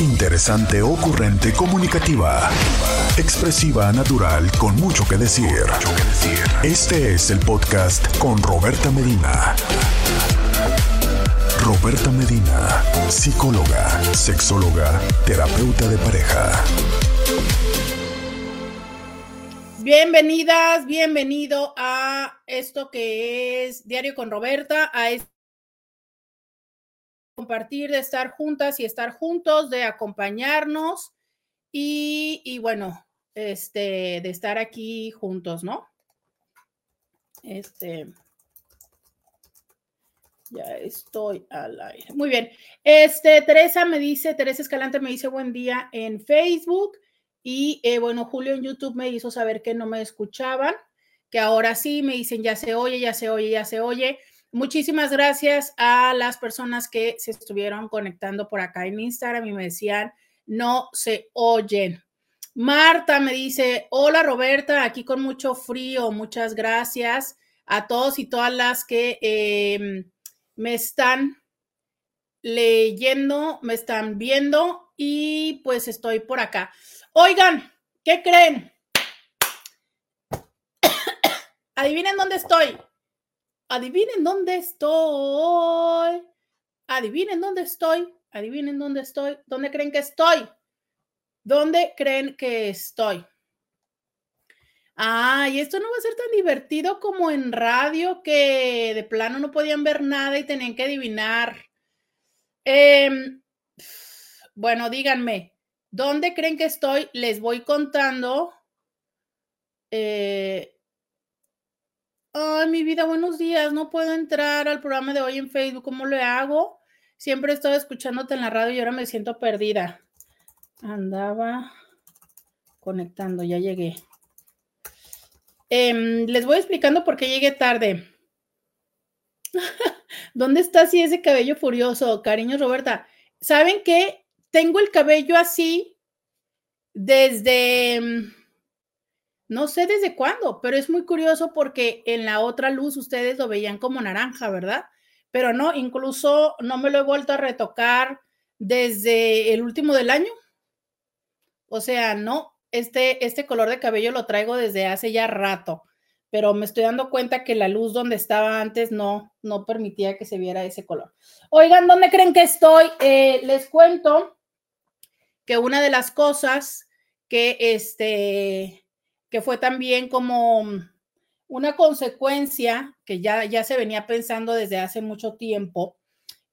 Interesante, ocurrente, comunicativa. Expresiva, natural, con mucho que decir. Este es el podcast con Roberta Medina. Roberta Medina, psicóloga, sexóloga, terapeuta de pareja. Bienvenidas, bienvenido a esto que es Diario con Roberta, a este compartir, de estar juntas y estar juntos, de acompañarnos y, y, bueno, este, de estar aquí juntos, ¿no? Este, ya estoy al aire. Muy bien. Este, Teresa me dice, Teresa Escalante me dice buen día en Facebook y eh, bueno, Julio en YouTube me hizo saber que no me escuchaban, que ahora sí me dicen ya se oye, ya se oye, ya se oye. Muchísimas gracias a las personas que se estuvieron conectando por acá en Instagram y me decían, no se oyen. Marta me dice, hola Roberta, aquí con mucho frío, muchas gracias a todos y todas las que em, me están leyendo, me están viendo y pues estoy por acá. Oigan, ¿qué creen? Adivinen dónde estoy. Adivinen dónde estoy. Adivinen dónde estoy. Adivinen dónde estoy. ¿Dónde creen que estoy? ¿Dónde creen que estoy? Ah, y esto no va a ser tan divertido como en radio que de plano no podían ver nada y tenían que adivinar. Em, bueno, díganme, ¿dónde creen que estoy? Les voy contando. Eh, Ay, mi vida, buenos días. No puedo entrar al programa de hoy en Facebook. ¿Cómo le hago? Siempre he estado escuchándote en la radio y ahora me siento perdida. Andaba conectando, ya llegué. Em, les voy explicando por qué llegué tarde. ¿Dónde está así ese cabello furioso? Cariño, Roberta. ¿Saben qué? Tengo el cabello así desde em, no sé desde cuándo, pero es muy curioso porque en la otra luz ustedes lo veían como naranja, ¿verdad? Pero no, incluso no me lo he vuelto a retocar desde el último del año. O sea, no, este, este color de cabello lo traigo desde hace ya rato, pero me estoy dando cuenta que la luz donde estaba antes no, no permitía que se viera ese color. Oigan, ¿dónde creen que estoy? Eh, les cuento que una de las cosas que este que fue también como una consecuencia que ya, ya se venía pensando desde hace mucho tiempo,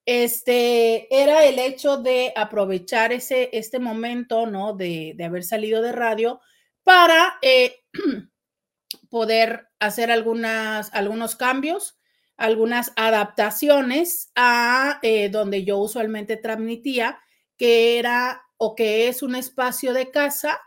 este, era el hecho de aprovechar ese, este momento, ¿no? De, haber salido de radio para eh, poder hacer algunas, algunos cambios, algunas adaptaciones a eh, donde yo usualmente transmitía, que era o que es un espacio de casa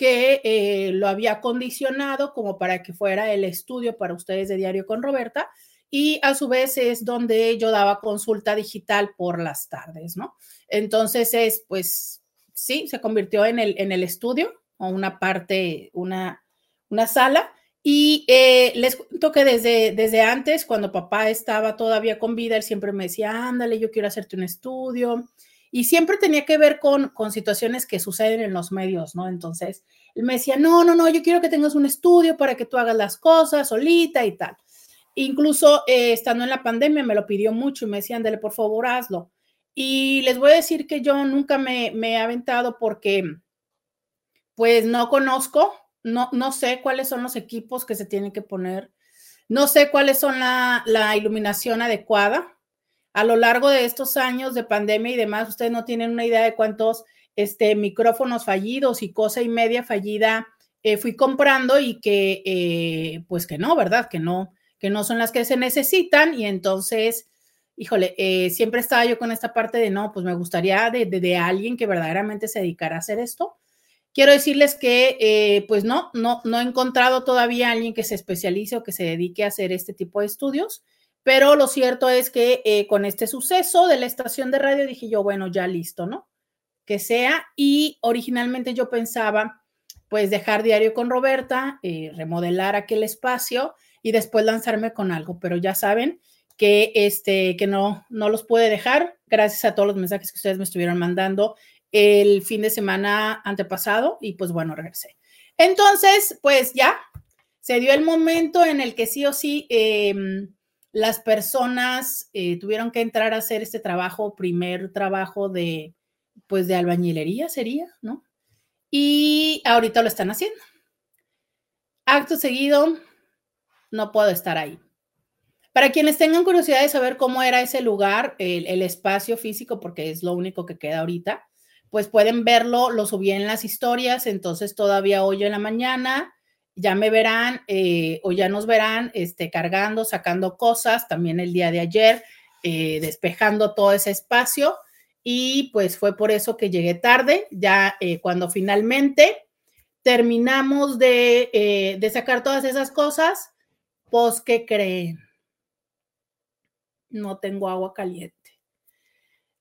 que eh, lo había condicionado como para que fuera el estudio para ustedes de Diario con Roberta y a su vez es donde yo daba consulta digital por las tardes, ¿no? Entonces es, pues, sí, se convirtió en el, en el estudio o una parte, una, una sala. Y eh, les cuento que desde, desde antes, cuando papá estaba todavía con vida, él siempre me decía, ándale, yo quiero hacerte un estudio y siempre tenía que ver con, con situaciones que suceden en los medios, ¿no? Entonces, él me decía, no, no, no, yo quiero que tengas un estudio para que tú hagas las cosas solita y tal. Incluso eh, estando en la pandemia me lo pidió mucho y me decían, por favor, hazlo. Y les voy a decir que yo nunca me, me he aventado porque, pues, no conozco, no, no sé cuáles son los equipos que se tienen que poner, no sé cuáles son la, la iluminación adecuada a lo largo de estos años de pandemia y demás, ustedes no tienen una idea de cuántos este, micrófonos fallidos y cosa y media fallida eh, fui comprando y que, eh, pues que no, ¿verdad? Que no, que no son las que se necesitan y entonces, híjole, eh, siempre estaba yo con esta parte de, no, pues me gustaría de, de, alguien que verdaderamente se dedicara a hacer esto. Quiero decirles que, pues no, no, no he encontrado todavía alguien que se especialice o que se dedique a hacer este tipo de estudios. Pero lo cierto es que eh, con este suceso de la estación de radio dije yo, bueno, ya listo, ¿no? Que sea. Y originalmente yo pensaba, pues, dejar diario con Roberta, eh, remodelar aquel espacio y después lanzarme con algo. Pero ya saben que, este, que no, no los puede dejar, gracias a todos los mensajes que ustedes me estuvieron mandando el fin de semana antepasado y pues bueno, regresé. Entonces, pues ya se dio el momento en el que sí o sí em, las personas eh, tuvieron que entrar a hacer este trabajo, primer trabajo de, pues de albañilería sería, ¿no? Y ahorita lo están haciendo. Acto seguido, no puedo estar ahí. Para quienes tengan curiosidad de saber cómo era ese lugar, el, espacio físico, porque es lo único que queda ahorita, pues pueden verlo, lo subí en las historias, entonces todavía hoy en la mañana ya me verán eh, o ya nos verán este, cargando, sacando cosas, también el día de ayer, eh, despejando todo ese espacio y pues fue por eso que llegué tarde, ya eh, cuando finalmente terminamos de, de sacar todas esas cosas, pues, ¿qué creen? No tengo agua caliente.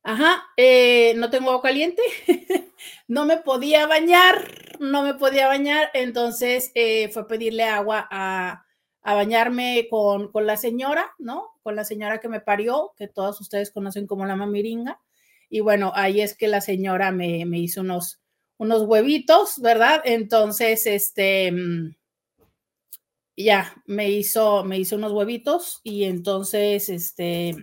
Ajá, eh, no tengo agua caliente, no me podía bañar, no me podía bañar, entonces eh, fue pedirle agua a, bañarme con, la señora, ¿no? Con la señora que me parió, que todos ustedes conocen como la mamiringa. Y bueno, ahí es que la señora me, me hizo unos, unos huevitos, ¿verdad? Entonces, este, mm, ya, me hizo, me hizo unos huevitos y entonces, este,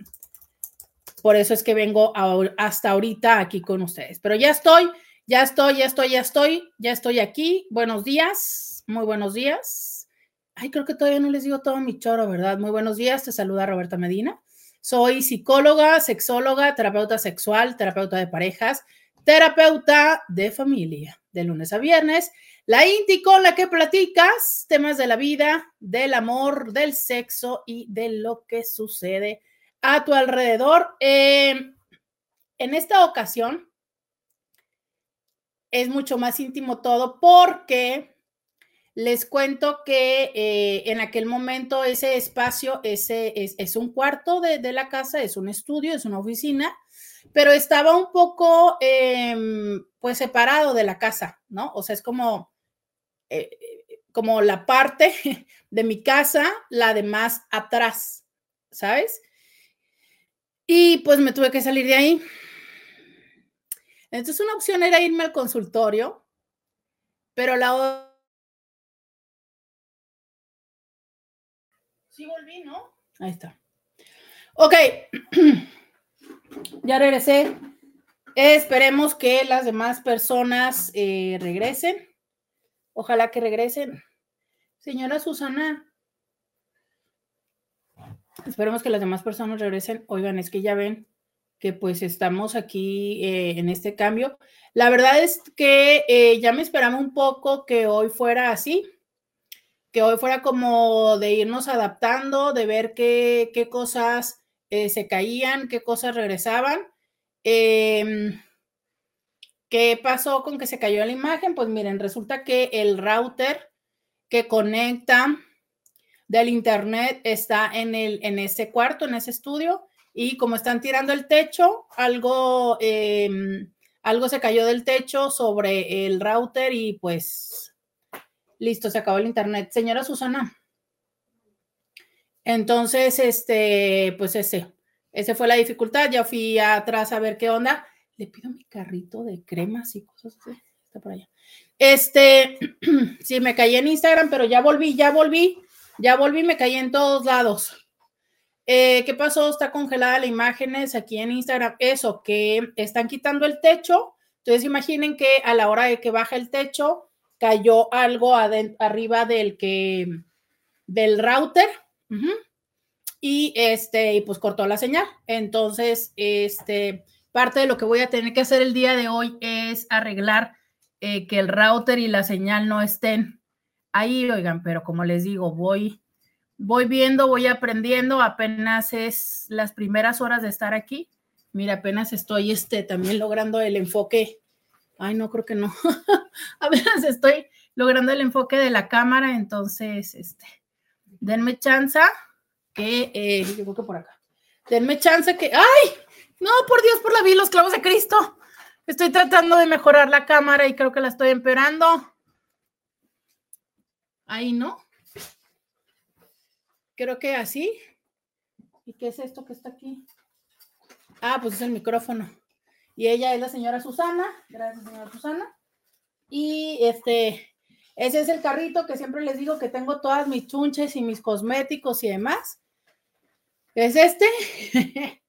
por eso es que vengo hasta ahorita aquí con ustedes. Pero ya estoy, ya estoy, ya estoy, ya estoy, ya estoy aquí. Buenos días, muy buenos días. Ay, creo que todavía no les digo todo mi choro, ¿verdad? Muy buenos días, te saluda Roberta Medina. Soy psicóloga, sexóloga, terapeuta sexual, terapeuta de parejas, terapeuta de familia, de lunes a viernes la Inti con la que platicas temas de la vida, del amor, del sexo y de lo que sucede a tu alrededor. Em, en esta ocasión es mucho más íntimo todo porque les cuento que eh, en aquel momento ese espacio ese es, un cuarto de, la casa, es un estudio, es una oficina, pero estaba un poco em, pues separado de la casa, ¿no? O sea, es como eh, como la parte de mi casa, la de más atrás, ¿sabes? Y pues me tuve que salir de ahí. Entonces una opción era irme al consultorio, pero la otra... Sí volví, ¿no? Ahí está. Ok, ya regresé. Esperemos que las demás personas eh, regresen. Ojalá que regresen. Señora Susana, esperemos que las demás personas regresen. Oigan, es que ya ven que pues estamos aquí eh, en este cambio. La verdad es que eh, ya me esperaba un poco que hoy fuera así, que hoy fuera como de irnos adaptando, de ver qué, qué cosas eh, se caían, qué cosas regresaban. Em, ¿Qué pasó con que se cayó la imagen? Pues miren, resulta que el router que conecta del internet está en, el, en ese cuarto, en ese estudio, y como están tirando el techo, algo, em, algo se cayó del techo sobre el router y pues listo, se acabó el internet. Señora Susana. Entonces, este, pues ese, ese fue la dificultad. Ya fui atrás a ver qué onda le pido mi carrito de cremas y cosas así. Está por allá. Este, sí, me caí en Instagram, pero ya volví, ya volví, ya volví, me caí en todos lados. Eh, ¿Qué pasó? Está congelada la imágenes aquí en Instagram. Eso, que están quitando el techo. Entonces imaginen que a la hora de que baja el techo, cayó algo arriba del que del router. Y este, y pues cortó la señal. Entonces, este, parte de lo que voy a tener que hacer el día de hoy es arreglar eh, que el router y la señal no estén ahí, oigan, pero como les digo, voy, voy viendo, voy aprendiendo, apenas es las primeras horas de estar aquí. Mira, apenas estoy este, también logrando el enfoque. Ay, no, creo que no. apenas estoy logrando el enfoque de la cámara, entonces, este, denme chance que, eh, yo creo que por acá. Denme chance que, ¡ay! No, por Dios, por la vida, los clavos de Cristo. Estoy tratando de mejorar la cámara y creo que la estoy empeorando. Ahí no. Creo que así. ¿Y qué es esto que está aquí? Ah, pues es el micrófono. Y ella es la señora Susana. Gracias, señora Susana. Y este, ese es el carrito que siempre les digo que tengo todas mis chunches y mis cosméticos y demás. Es este,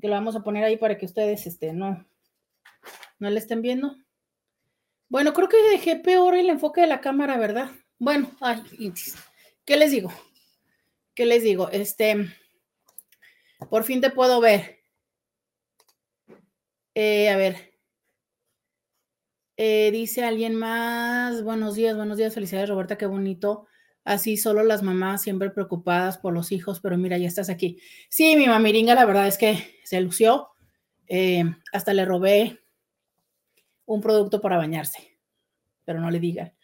que lo vamos a poner ahí para que ustedes este, no, no le estén viendo. Bueno, creo que dejé peor el enfoque de la cámara, ¿verdad? Bueno, ay, ¿qué les digo? ¿Qué les digo? Este, por fin te puedo ver. Eh, a ver. Eh, dice alguien más. Buenos días, buenos días. Felicidades, Roberta, qué bonito. Así solo las mamás siempre preocupadas por los hijos, pero mira, ya estás aquí. Sí, mi mamiringa, la verdad es que se lució. Eh, hasta le robé un producto para bañarse, pero no le digan.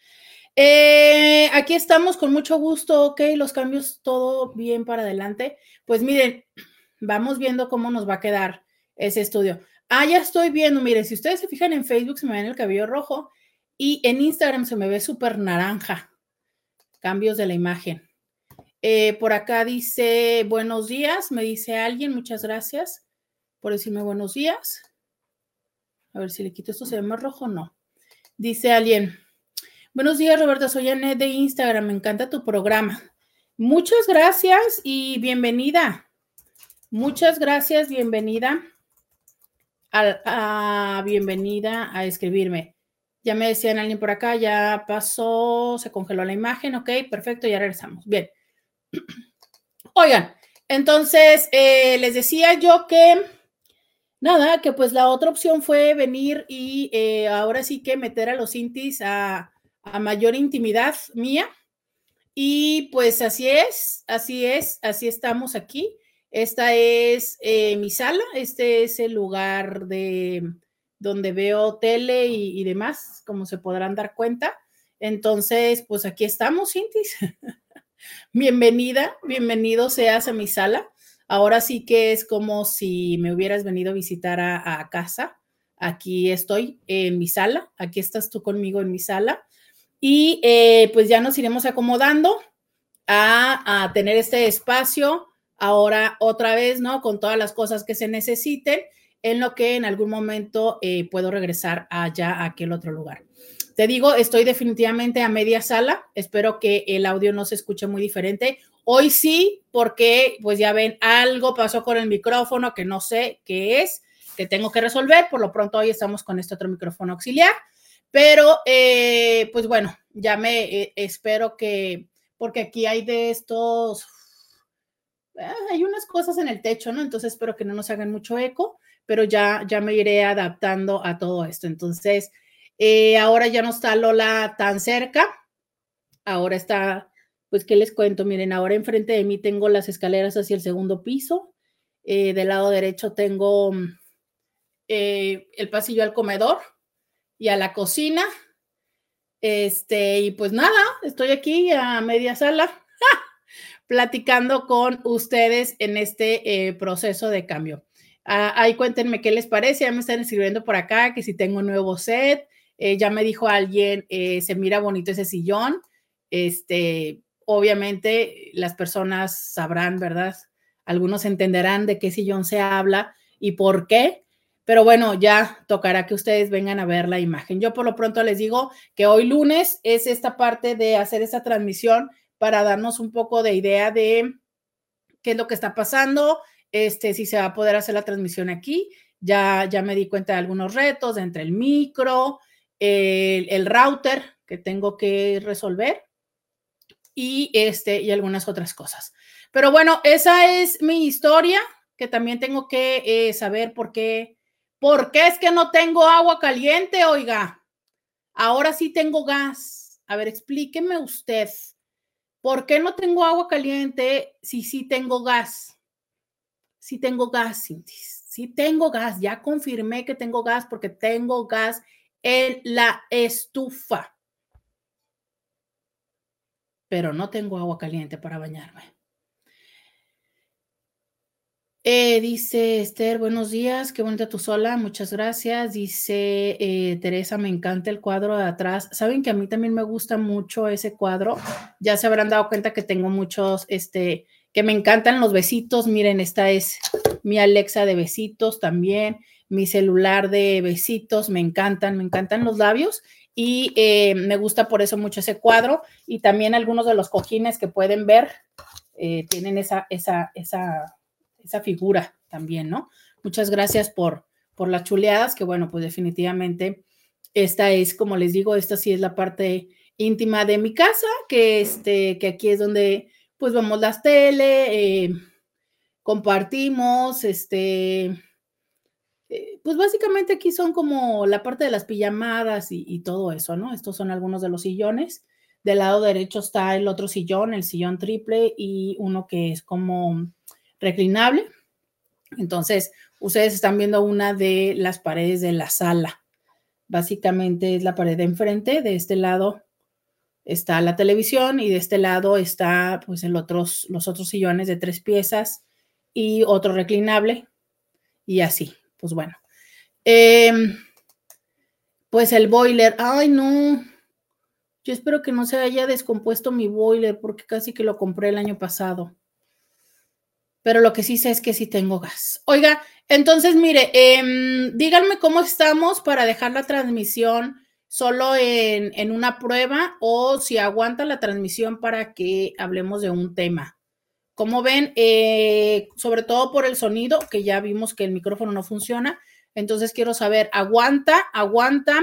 Eh, aquí estamos con mucho gusto, ok, los cambios, todo bien para adelante. Pues miren, vamos viendo cómo nos va a quedar ese estudio. Ah, ya estoy viendo, miren, si ustedes se fijan en Facebook se me ve el cabello rojo y en Instagram se me ve súper naranja. Cambios de la imagen. Eh, por acá dice buenos días, me dice alguien, muchas gracias por decirme buenos días. A ver si le quito esto, ¿se ve más rojo? No. Dice alguien, buenos días Roberto, soy Anet de Instagram, me encanta tu programa. Muchas gracias y bienvenida. Muchas gracias, bienvenida. A, bienvenida a escribirme. Ya me decían alguien por acá, ya pasó, se congeló la imagen, ok, perfecto, ya regresamos. Bien. Oigan, entonces eh, les decía yo que nada, que pues la otra opción fue venir y eh, ahora sí que meter a los intis a, mayor intimidad mía. Y pues así es, así es, así estamos aquí. Esta es eh, mi sala, este es el lugar de donde veo tele y, demás, como se podrán dar cuenta. Entonces, pues aquí estamos, Intis. Bienvenida, bienvenido seas a mi sala. Ahora sí que es como si me hubieras venido a visitar a, casa. Aquí estoy en mi sala, aquí estás tú conmigo en mi sala. Y eh, pues ya nos iremos acomodando a, tener este espacio ahora otra vez, ¿no? Con todas las cosas que se necesiten, en lo que en algún momento eh, puedo regresar allá a aquel otro lugar. Te digo, estoy definitivamente a media sala. Espero que el audio no se escuche muy diferente. Hoy sí, porque pues ya ven, algo pasó con el micrófono que no sé qué es, que tengo que resolver. Por lo pronto hoy estamos con este otro micrófono auxiliar. Pero eh, pues bueno, ya me eh, espero que, porque aquí hay de estos, ah, hay unas cosas en el techo, ¿no? Entonces espero que no nos hagan mucho eco, pero ya, ya me iré adaptando a todo esto. Entonces, eh, ahora ya no está Lola tan cerca, ahora está pues, ¿qué les cuento? Miren, ahora enfrente de mí tengo las escaleras hacia el segundo piso. Del lado derecho tengo mm, el pasillo al comedor y a la cocina. Este, y pues nada, estoy aquí a media sala platicando con ustedes en este eh, proceso de cambio. Ah, ahí cuéntenme qué les parece. Ya me están escribiendo por acá que si tengo un nuevo set. ya me dijo alguien, se mira bonito ese sillón. Este, obviamente las personas sabrán, ¿verdad? Algunos entenderán de qué sillón se habla y por qué, pero bueno, ya tocará que ustedes vengan a ver la imagen. Yo por lo pronto les digo que hoy lunes es esta parte de hacer esta transmisión para darnos un poco de idea de qué es lo que está pasando, este, si se va a poder hacer la transmisión aquí. Ya, ya me di cuenta de algunos retos entre el micro, el, router que tengo que resolver y, este, y algunas otras cosas. Pero bueno, esa es mi historia, que también tengo que eh, saber por qué, por qué es que no tengo agua caliente, oiga. Ahora sí tengo gas. A ver, explíqueme usted, ¿por qué no tengo agua caliente si sí tengo gas? Sí tengo gas. Sí tengo gas. Ya confirmé que tengo gas porque tengo gas en la estufa pero no tengo agua caliente para bañarme. Eh, dice Esther, buenos días, qué bonita tu sola, muchas gracias. Dice eh, Teresa, me encanta el cuadro de atrás. Saben que a mí también me gusta mucho ese cuadro. Ya se habrán dado cuenta que tengo muchos, este, que me encantan los besitos. Miren, esta es mi Alexa de besitos también. mi celular de besitos, me encantan, me encantan los labios y eh, me gusta por eso mucho ese cuadro y también algunos de los cojines que pueden ver tienen esa, esa, esa, esa figura también, ¿no? Muchas gracias por, por las chuleadas, que bueno, pues definitivamente esta es, como les digo, esta sí es la parte íntima de mi casa, que, este, que aquí es donde pues vemos las tele, eh, compartimos, este, eh, pues básicamente aquí son como la parte de las pijamadas y, todo eso, ¿no? Estos son algunos de los sillones. Del lado derecho está el otro sillón, el sillón triple y uno que es como reclinable. Entonces, ustedes están viendo una de las paredes de la sala. Básicamente es la pared de enfrente. De este lado está la televisión y de este lado está pues el otros, los otros sillones de tres piezas y otro reclinable y así pues bueno. Em, pues el boiler, ay no, yo espero que no se haya descompuesto mi boiler porque casi que lo compré el año pasado. Pero lo que sí sé es que sí tengo gas. Oiga, entonces mire, em, díganme cómo estamos para dejar la transmisión solo en, una prueba o si aguanta la transmisión para que hablemos de un tema. Como ven, eh, sobre todo por el sonido, que ya vimos que el micrófono no funciona, entonces quiero saber, ¿aguanta, aguanta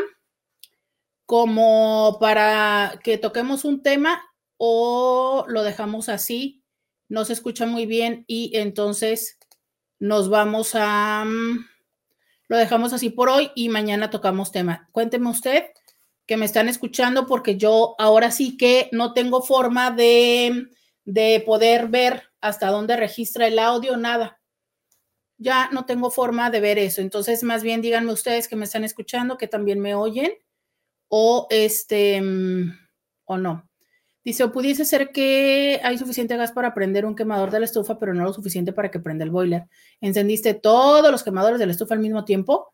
como para que toquemos un tema o lo dejamos así? No se escucha muy bien y entonces nos vamos a... Mm, lo dejamos así por hoy y mañana tocamos tema. Cuénteme usted que me están escuchando porque yo ahora sí que no tengo forma de de poder ver hasta dónde registra el audio, nada. Ya no tengo forma de ver eso. Entonces, más bien díganme ustedes que me están escuchando, que también me oyen, o este, mm, o no. Dice, o pudiese ser que hay suficiente gas para prender un quemador de la estufa, pero no lo suficiente para que prenda el boiler. ¿Encendiste todos los quemadores de la estufa al mismo tiempo?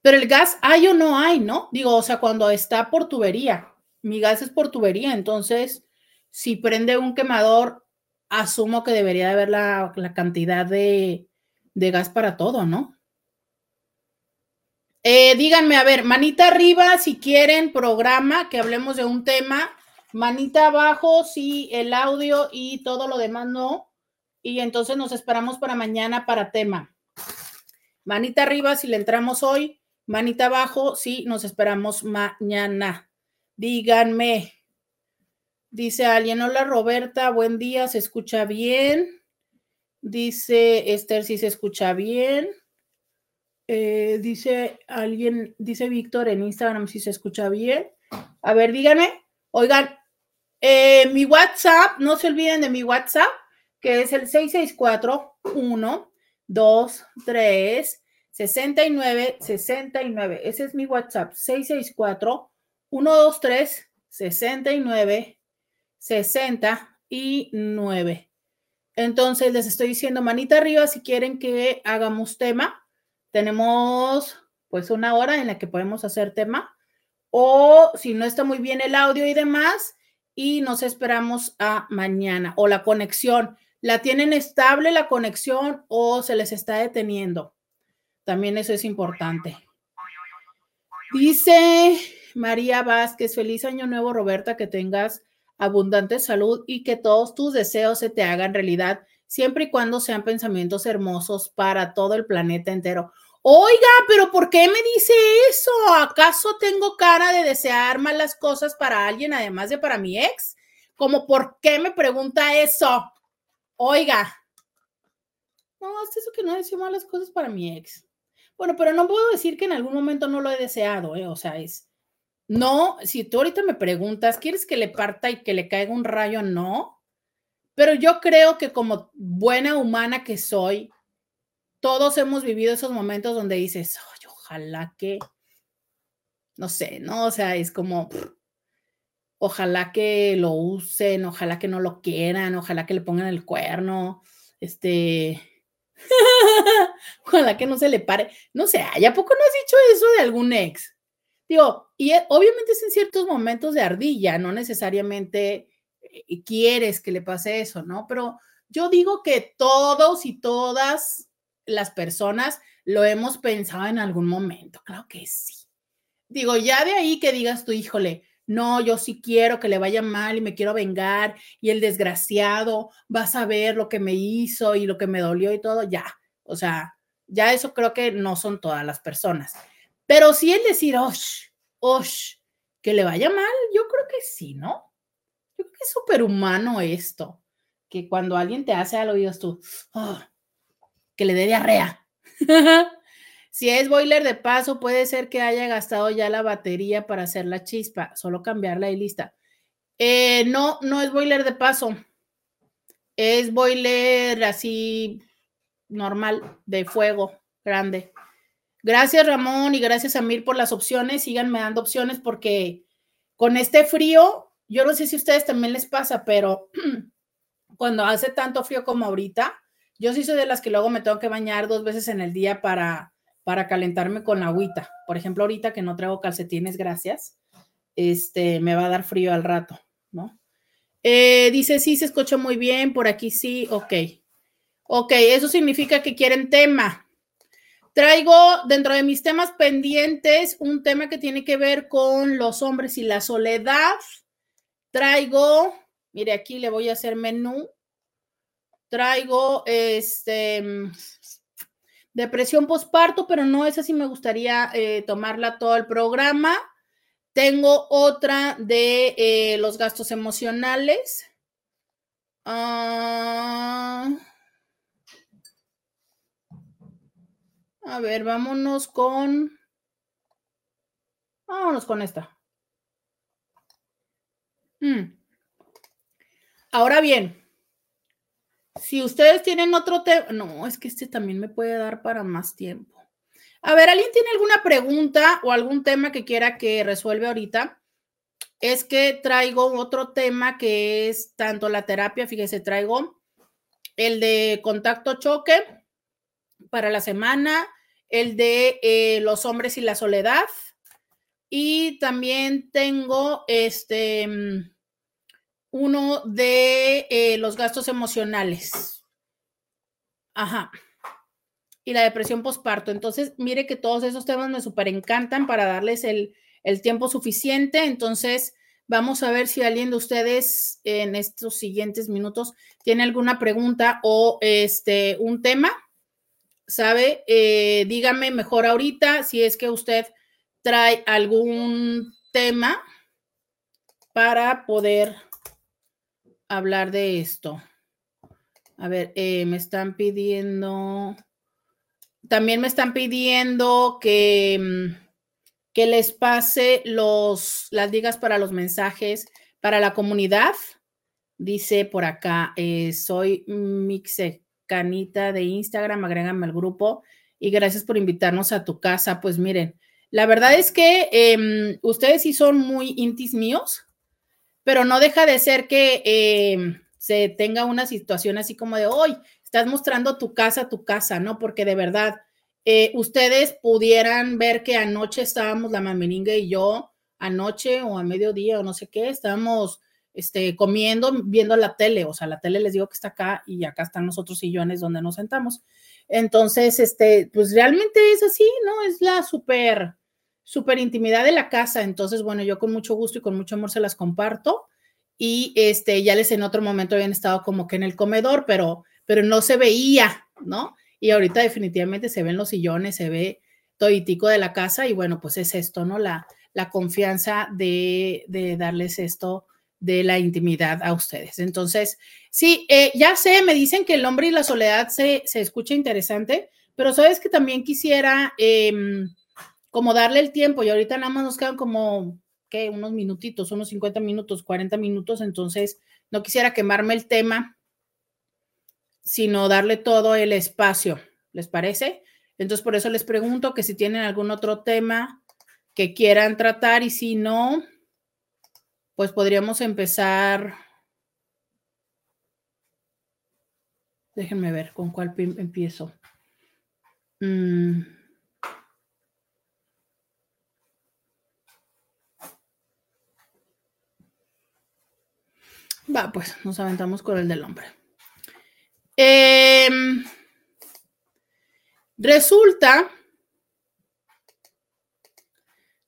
Pero el gas hay o no hay, ¿no? Digo, o sea, cuando está por tubería. Mi gas es por tubería, entonces si prende un quemador, asumo que debería haber la, cantidad de, gas para todo, ¿no? Eh, díganme, a ver, manita arriba si quieren programa, que hablemos de un tema, manita abajo si el audio y todo lo demás no, y entonces nos esperamos para mañana para tema. Manita arriba si le entramos hoy, manita abajo si nos esperamos mañana. Díganme. Dice alguien, hola Roberta, buen día, se escucha bien. Dice Esther, si se escucha bien. Eh, dice alguien, dice Víctor en Instagram si se escucha bien. A ver, díganme. Oigan, eh, mi WhatsApp, no se olviden de mi WhatsApp, que es el 664 1 2 3 69 69. Ese es mi WhatsApp, 664 123 69 69. Entonces les estoy diciendo manita arriba si quieren que hagamos tema. Tenemos pues una hora en la que podemos hacer tema. O si no está muy bien el audio y demás, y nos esperamos a mañana. O la conexión. ¿La tienen estable la conexión o se les está deteniendo? También eso es importante. Dice María Vázquez, feliz año nuevo, Roberta, que tengas abundante salud y que todos tus deseos se te hagan realidad, siempre y cuando sean pensamientos hermosos para todo el planeta entero. Oiga, pero ¿por qué me dice eso? ¿Acaso tengo cara de desear malas cosas para alguien además de para mi ex? ¿Cómo por qué me pregunta eso? Oiga. No, es eso que no deseo malas cosas para mi ex. Bueno, pero no puedo decir que en algún momento no lo he deseado, ¿eh? O sea, es, no, si tú ahorita me preguntas, ¿quieres que le parta y que le caiga un rayo? No. Pero yo creo que como buena humana que soy, todos hemos vivido esos momentos donde dices, ojalá que, no sé, ¿no? O sea, es como, ojalá que lo usen, ojalá que no lo quieran, ojalá que le pongan el cuerno, este, ojalá que no se le pare. No sé, ¿a poco no has dicho eso de algún ex? Digo, y e, obviamente es en ciertos momentos de ardilla, no necesariamente eh, quieres que le pase eso, ¿no? Pero yo digo que todos y todas las personas lo hemos pensado en algún momento, claro que sí. Digo, ya de ahí que digas tú, híjole, no, yo sí quiero que le vaya mal y me quiero vengar y el desgraciado va a saber lo que me hizo y lo que me dolió y todo, ya. O sea, ya eso creo que no son todas las personas. Pero sí el decir, osh, osh, que le vaya mal, yo creo que sí, ¿no? Yo creo que es súper humano esto, que cuando alguien te hace algo, digas tú, oh, que le dé diarrea. Si es boiler de paso, puede ser que haya gastado ya la batería para hacer la chispa, solo cambiarla y lista. Eh, no, no es boiler de paso. Es boiler así normal, de fuego, grande. Gracias Ramón y gracias Amir por las opciones. Síganme dando opciones porque con este frío, yo no sé si a ustedes también les pasa, pero cuando hace tanto frío como ahorita, yo sí soy de las que luego me tengo que bañar dos veces en el día para para calentarme con la agüita. Por ejemplo, ahorita que no traigo calcetines, gracias, este, me va a dar frío al rato, ¿no? Eh, dice, sí, se escucha muy bien, por aquí sí, ok. Ok, eso significa que quieren tema. Traigo dentro de mis temas pendientes un tema que tiene que ver con los hombres y la soledad. Traigo, mire, aquí le voy a hacer menú. Traigo este depresión posparto, pero no es así, me gustaría eh, tomarla todo el programa. Tengo otra de eh, los gastos emocionales. Ah, a ver, vámonos con... Vámonos con esta. Hmm. Ahora bien, si ustedes tienen otro tema, no, es que este también me puede dar para más tiempo. A ver, ¿alguien tiene alguna pregunta o algún tema que quiera que resuelva ahorita? Es que traigo otro tema que es tanto la terapia, fíjese, traigo el de contacto choque para la semana, el de eh, los hombres y la soledad, y también tengo este mm, uno de eh, los gastos emocionales. Ajá. Y la depresión postparto. Entonces, mire que todos esos temas me súper encantan para darles el, el tiempo suficiente. Entonces, vamos a ver si alguien de ustedes en estos siguientes minutos tiene alguna pregunta o este un tema. ¿Sabe? Eh, dígame mejor ahorita si es que usted trae algún tema para poder hablar de esto. A ver, eh, me están pidiendo, también me están pidiendo que, mm, que les pase los, las ligas para los mensajes para la comunidad. Dice por acá, eh, soy Mixecanita de Instagram, agrégame al grupo y gracias por invitarnos a tu casa. Pues miren, la verdad es que em, ustedes sí son muy intis míos pero no deja de ser que eh, se tenga una situación así como de hoy, estás mostrando tu casa, tu casa, ¿no? Porque de verdad, eh, ustedes pudieran ver que anoche estábamos, la mamiringa y yo, anoche o a mediodía o no sé qué, estábamos este, comiendo, viendo la tele, o sea, la tele les digo que está acá y acá están los otros sillones donde nos sentamos. Entonces, este, pues realmente es así, ¿no? Es la súper súper intimidad de la casa. Entonces, bueno, yo con mucho gusto y con mucho amor se las comparto. Y este, ya les en otro momento habían estado como que en el comedor, pero, pero no se veía, ¿no? Y ahorita definitivamente se ven los sillones, se ve toditico de la casa y bueno, pues es esto, ¿no? La, la confianza de, de darles esto de la intimidad a ustedes. Entonces, sí, eh, ya sé, me dicen que el hombre y la soledad se, se escucha interesante, pero sabes que también quisiera... Eh, como darle el tiempo y ahorita nada más nos quedan como, ¿qué? Unos minutitos, unos 50 minutos, 40 minutos, entonces no quisiera quemarme el tema, sino darle todo el espacio, ¿les parece? Entonces por eso les pregunto que si tienen algún otro tema que quieran tratar y si no, pues podríamos empezar. Déjenme ver con cuál empiezo. Mm. Va, pues nos aventamos con el del hombre. Em, Resulta,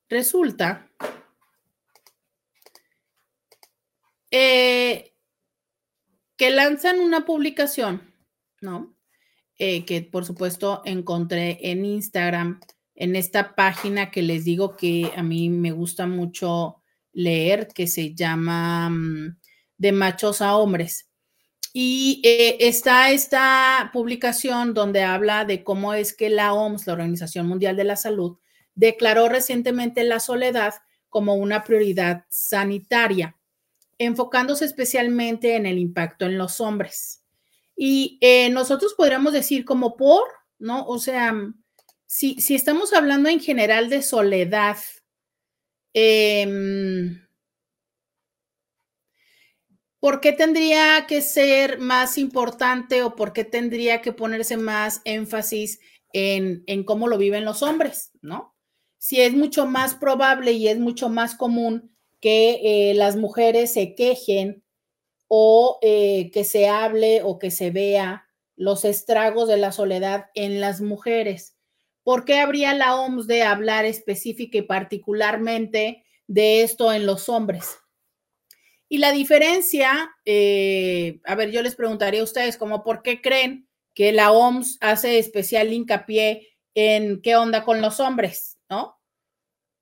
resulta eh, que lanzan una publicación, ¿no? Eh, que por supuesto encontré en Instagram, en esta página que les digo que a mí me gusta mucho leer, que se llama mm, De machos a hombres. Y eh, está esta publicación donde habla de cómo es que la OMS, la Organización Mundial de la Salud, declaró recientemente la soledad como una prioridad sanitaria, enfocándose especialmente en el impacto en los hombres. Y eh, nosotros podríamos decir como por, ¿no? O sea, si, si estamos hablando en general de soledad, eh, ¿por qué tendría que ser más importante o por qué tendría que ponerse más énfasis en, cómo lo viven los hombres, ¿no? Si es mucho más probable y es mucho más común que eh, las mujeres se quejen o eh, que se hable o que se vea los estragos de la soledad en las mujeres. ¿Por qué habría la OMS de hablar específica y particularmente de esto en los hombres? Y la diferencia, eh, a ver, yo les preguntaría a ustedes, como por qué creen que la OMS hace especial hincapié en qué onda con los hombres, ¿no?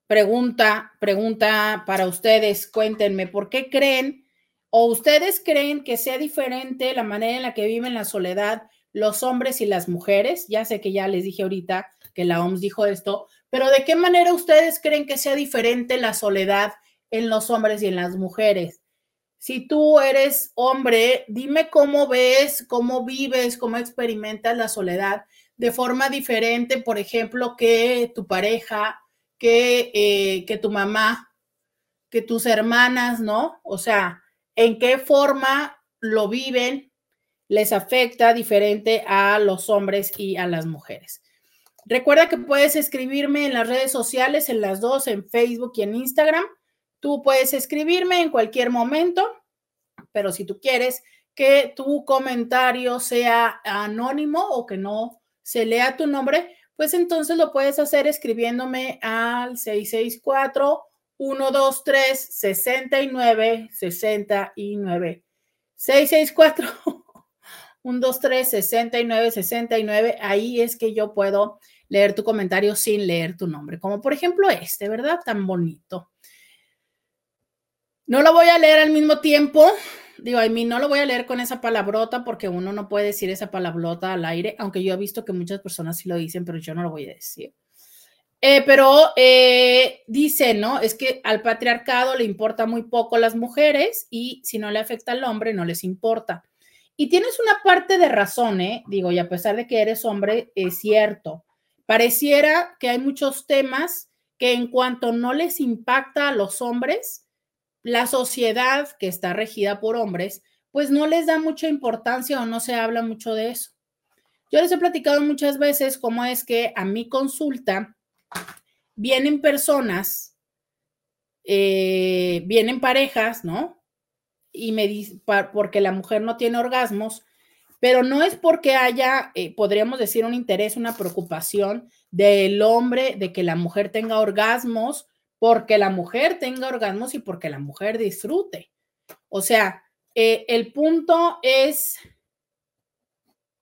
Pregunta, pregunta para ustedes, cuéntenme, ¿por qué creen o ustedes creen que sea diferente la manera en la que viven la soledad los hombres y las mujeres? Ya sé que ya les dije ahorita que la OMS dijo esto, pero ¿de qué manera ustedes creen que sea diferente la soledad en los hombres y en las mujeres? Si tú eres hombre, dime cómo ves, cómo vives, cómo experimentas la soledad de forma diferente, por ejemplo, que tu pareja, que, eh, que tu mamá, que tus hermanas, ¿no? O sea, ¿en qué forma lo viven? Les afecta diferente a los hombres y a las mujeres. Recuerda que puedes escribirme en las redes sociales, en las dos, en Facebook y en Instagram Tú puedes escribirme en cualquier momento, pero si tú quieres que tu comentario sea anónimo o que no se lea tu nombre, pues entonces lo puedes hacer escribiéndome al 664 123 69 69 664 123 69 69 ahí es que yo puedo leer tu comentario sin leer tu nombre, como por ejemplo este, ¿verdad? Tan bonito. No lo voy a leer al mismo tiempo. Digo, a mí no lo voy a leer con esa palabrota porque uno no puede decir esa palabrota al aire, aunque yo he visto que muchas personas sí lo dicen, pero yo no lo voy a decir. Eh, pero eh, dice, ¿no? Es que al patriarcado le importa muy poco las mujeres y si no le afecta al hombre, no les importa. Y tienes una parte de razón, ¿eh? Digo, y a pesar de que eres hombre, es cierto. Pareciera que hay muchos temas que en cuanto no les impacta a los hombres, la sociedad que está regida por hombres, pues no les da mucha importancia o no se habla mucho de eso. Yo les he platicado muchas veces cómo es que a mi consulta vienen personas, eh, vienen parejas, ¿no? Y me dicen, porque la mujer no tiene orgasmos, pero no es porque haya, eh, podríamos decir, un interés, una preocupación del hombre de que la mujer tenga orgasmos porque la mujer tenga orgasmos y porque la mujer disfrute. O sea, eh, el punto es...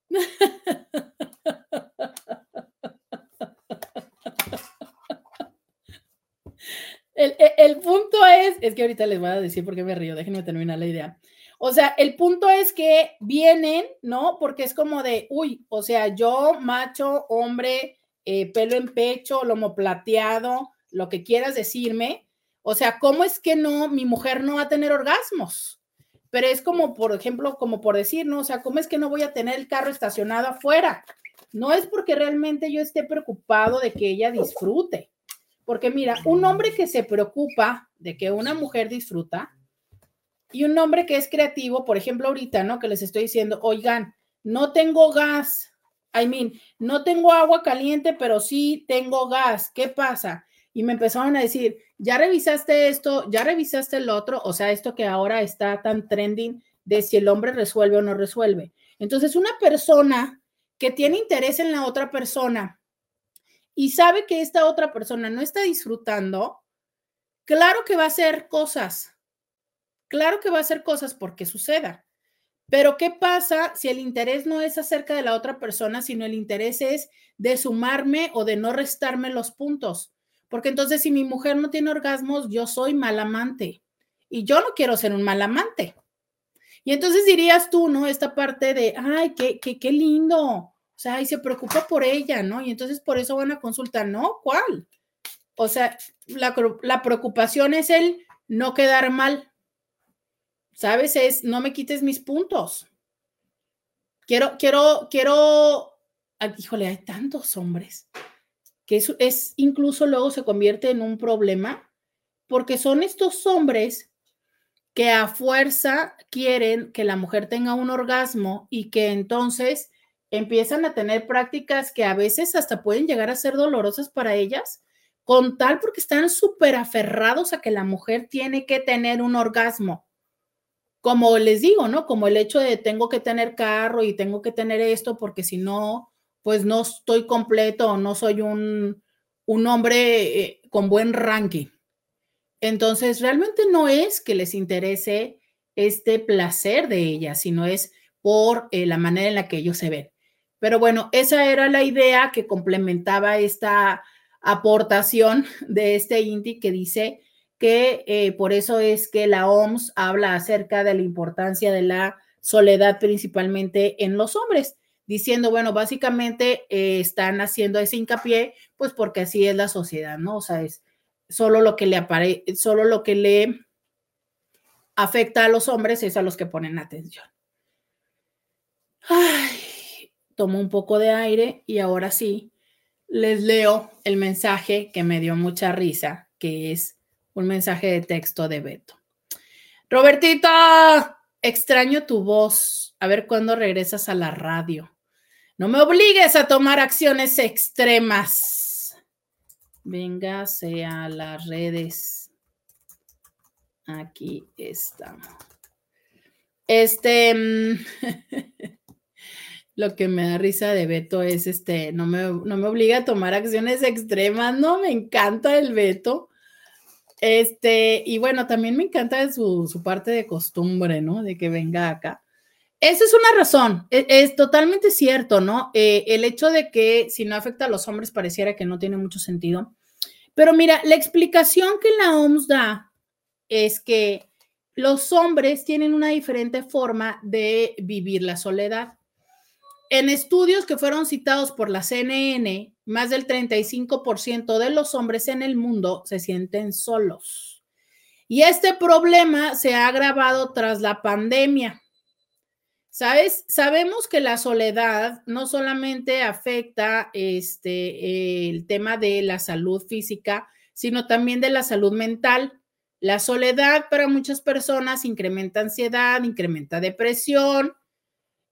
El, el, punto es, es que ahorita les voy a decir por qué me río, déjenme terminar la idea. O sea, el punto es que vienen, ¿no? Porque es como de, uy, o sea, yo, macho, hombre, eh, pelo en pecho, lomo plateado, lo que quieras decirme. O sea, ¿cómo es que no, mi mujer no va a tener orgasmos? Pero es como, por ejemplo, como por decir, ¿no? O sea, ¿cómo es que no voy a tener el carro estacionado afuera? No es porque realmente yo esté preocupado de que ella disfrute. Porque mira, un hombre que se preocupa de que una mujer disfruta y un hombre que es creativo, por ejemplo, ahorita, ¿no? Que les estoy diciendo, oigan, no tengo gas. I mean, no tengo agua caliente, pero sí tengo gas. ¿Qué pasa? Y me empezaron a decir, ya revisaste esto, ya revisaste el otro, o sea, esto que ahora está tan trending de si el hombre resuelve o no resuelve. Entonces, una persona que tiene interés en la otra persona y sabe que esta otra persona no está disfrutando, claro que va a hacer cosas, claro que va a hacer cosas porque suceda. Pero ¿qué pasa si el interés no es acerca de la otra persona, sino el interés es de sumarme o de no restarme los puntos? Porque entonces si mi mujer no tiene orgasmos, yo soy mal amante y yo no quiero ser un mal amante. Y entonces dirías tú, ¿no? Esta parte de, ay, qué, qué, qué lindo. O sea, y se preocupa por ella, ¿no? Y entonces por eso van a consulta, ¿no? ¿Cuál? O sea, la, la preocupación es el no quedar mal. ¿Sabes? Es, no me quites mis puntos. Quiero, quiero, quiero, híjole, hay tantos hombres que es, es incluso luego se convierte en un problema porque son estos hombres que a fuerza quieren que la mujer tenga un orgasmo y que entonces empiezan a tener prácticas que a veces hasta pueden llegar a ser dolorosas para ellas, con tal porque están súper aferrados a que la mujer tiene que tener un orgasmo. Como les digo, ¿no? Como el hecho de tengo que tener carro y tengo que tener esto porque si no, pues no estoy completo no soy un, un hombre eh, con buen ranking. Entonces, realmente no es que les interese este placer de ella, sino es por eh, la manera en la que ellos se ven. Pero bueno, esa era la idea que complementaba esta aportación de este INTI que dice que eh, por eso es que la OMS habla acerca de la importancia de la soledad principalmente en los hombres, diciendo, bueno, básicamente eh, están haciendo ese hincapié, pues porque así es la sociedad, ¿no? O sea, es solo lo que le aparece, solo lo que le afecta a los hombres es a los que ponen atención. Ay, tomo un poco de aire y ahora sí les leo el mensaje que me dio mucha risa, que es un mensaje de texto de Beto. Robertito, extraño tu voz. A ver cuándo regresas a la radio. No me obligues a tomar acciones extremas. Véngase a las redes. Aquí estamos. Este, mm, lo que me da risa de Beto es este, no me, no me obliga a tomar acciones extremas, no, me encanta el Beto. Este, y bueno, también me encanta su, su parte de costumbre, ¿no? De que venga acá. Esa es una razón, e, es, totalmente cierto, ¿no? Eh, el hecho de que si no afecta a los hombres pareciera que no tiene mucho sentido. Pero mira, la explicación que la OMS da es que los hombres tienen una diferente forma de vivir la soledad. En estudios que fueron citados por la CNN, más del 35% de los hombres en el mundo se sienten solos. Y este problema se ha agravado tras la pandemia. ¿Sabes? Sabemos que la soledad no solamente afecta este, el tema de la salud física, sino también de la salud mental. La soledad para muchas personas incrementa ansiedad, incrementa depresión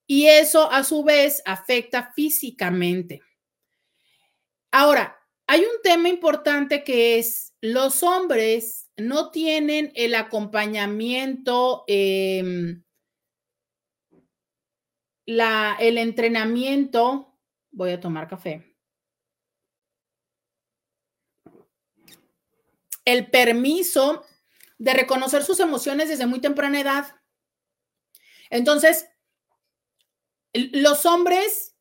y eso a su vez afecta físicamente. Ahora, hay un tema importante que es los hombres no tienen el acompañamiento. Em, la, el entrenamiento, voy a tomar café. El permiso de reconocer sus emociones desde muy temprana edad. Entonces, los hombres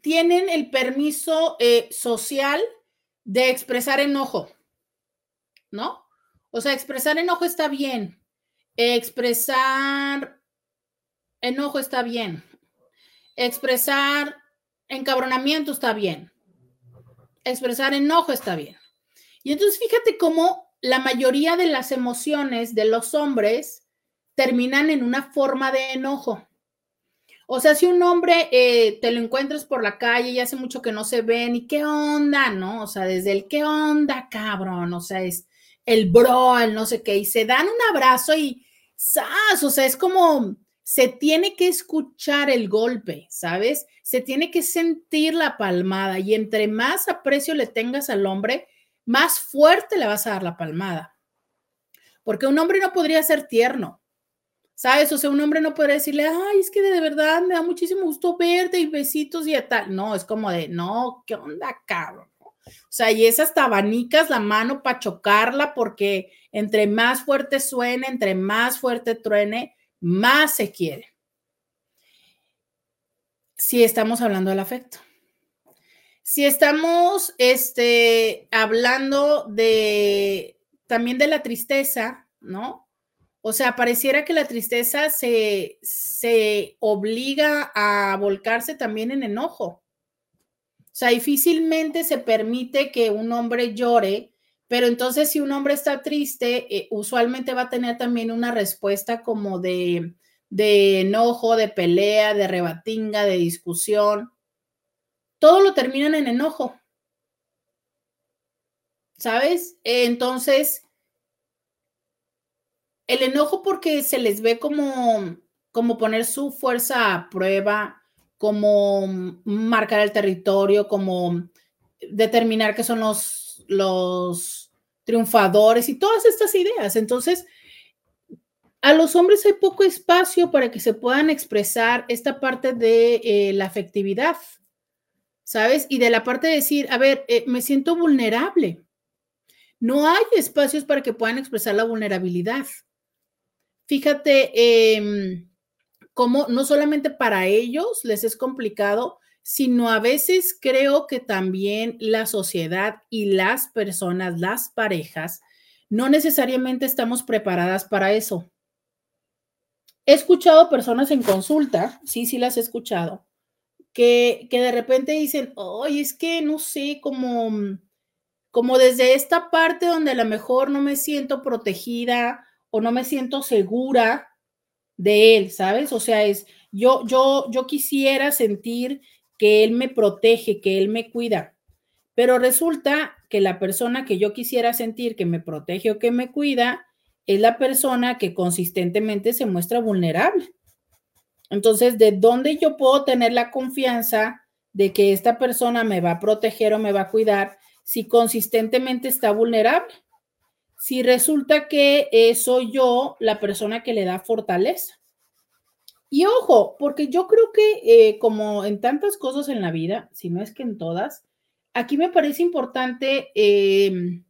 tienen el permiso eh, social de expresar enojo, ¿no? O sea, expresar enojo está bien. Expresar enojo está bien. Expresar encabronamiento está bien. Expresar enojo está bien. Y entonces fíjate cómo la mayoría de las emociones de los hombres terminan en una forma de enojo. O sea, si un hombre eh, te lo encuentras por la calle y hace mucho que no se ven, y qué onda, ¿no? O sea, desde el qué onda, cabrón, o sea, es el bro, el no sé qué, y se dan un abrazo y, ¡zas! O sea, es como, se tiene que escuchar el golpe, ¿sabes? Se tiene que sentir la palmada y entre más aprecio le tengas al hombre, más fuerte le vas a dar la palmada. Porque un hombre no podría ser tierno. ¿Sabes? O sea, un hombre no puede decirle, ay, es que de verdad me da muchísimo gusto verte y besitos y tal. No, es como de, no, ¿qué onda, cabrón? O sea, y esas tabanicas la mano para chocarla porque entre más fuerte suene, entre más fuerte truene, más se quiere. Si estamos hablando del afecto. Si estamos este, hablando de también de la tristeza, ¿no? O sea, pareciera que la tristeza se, se obliga a volcarse también en enojo. O sea, difícilmente se permite que un hombre llore, pero entonces si un hombre está triste, eh, usualmente va a tener también una respuesta como de, de enojo, de pelea, de rebatinga, de discusión. Todo lo terminan en enojo. ¿Sabes? Entonces, el enojo porque se les ve como, como poner su fuerza a prueba, como marcar el territorio, como determinar que son los, los triunfadores y todas estas ideas. Entonces, a los hombres hay poco espacio para que se puedan expresar esta parte de eh, la afectividad, ¿sabes? Y de la parte de decir, a ver, eh, me siento vulnerable. No hay espacios para que puedan expresar la vulnerabilidad. Fíjate eh, cómo no solamente para ellos les es complicado, sino a veces creo que también la sociedad y las personas, las parejas, no necesariamente estamos preparadas para eso. He escuchado personas en consulta, sí, sí las he escuchado, que, que de repente dicen, oye, es que no sé, como, como desde esta parte donde a lo mejor no me siento protegida o no me siento segura de él, ¿sabes? O sea, es yo yo yo quisiera sentir que él me protege, que él me cuida. Pero resulta que la persona que yo quisiera sentir que me protege o que me cuida es la persona que consistentemente se muestra vulnerable. Entonces, ¿de dónde yo puedo tener la confianza de que esta persona me va a proteger o me va a cuidar si consistentemente está vulnerable? si resulta que eh, soy yo la persona que le da fortaleza. Y ojo, porque yo creo que eh, como en tantas cosas en la vida, si no es que en todas, aquí me parece importante em,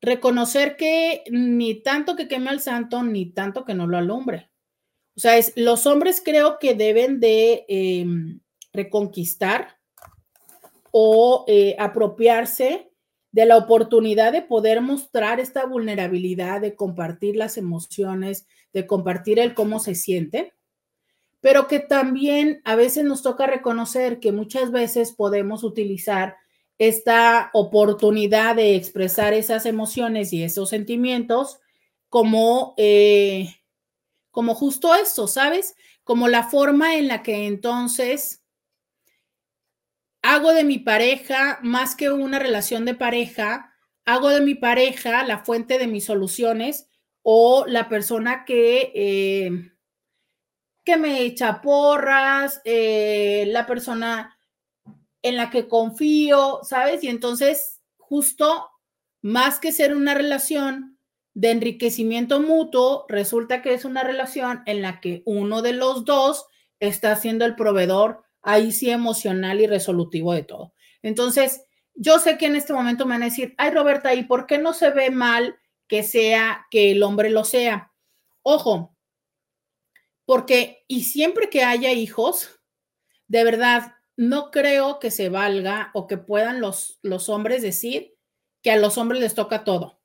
reconocer que ni tanto que queme al santo, ni tanto que no lo alumbre. O sea, es, los hombres creo que deben de em, reconquistar o eh, apropiarse de la oportunidad de poder mostrar esta vulnerabilidad, de compartir las emociones, de compartir el cómo se siente, pero que también a veces nos toca reconocer que muchas veces podemos utilizar esta oportunidad de expresar esas emociones y esos sentimientos como, eh, como justo esto, ¿sabes? Como la forma en la que entonces hago de mi pareja más que una relación de pareja, hago de mi pareja la fuente de mis soluciones o la persona que, eh, me echa porras, eh, la persona en la que confío, ¿sabes? Y entonces, justo más que ser una relación de enriquecimiento mutuo, resulta que es una relación en la que uno de los dos está siendo el proveedor ahí sí emocional y resolutivo de todo. Entonces, yo sé que en este momento me van a decir, ay Roberta, ¿y por qué no se ve mal que sea que el hombre lo sea? Ojo, porque y siempre que haya hijos, de verdad, no creo que se valga o que puedan los, los hombres decir que a los hombres les toca todo.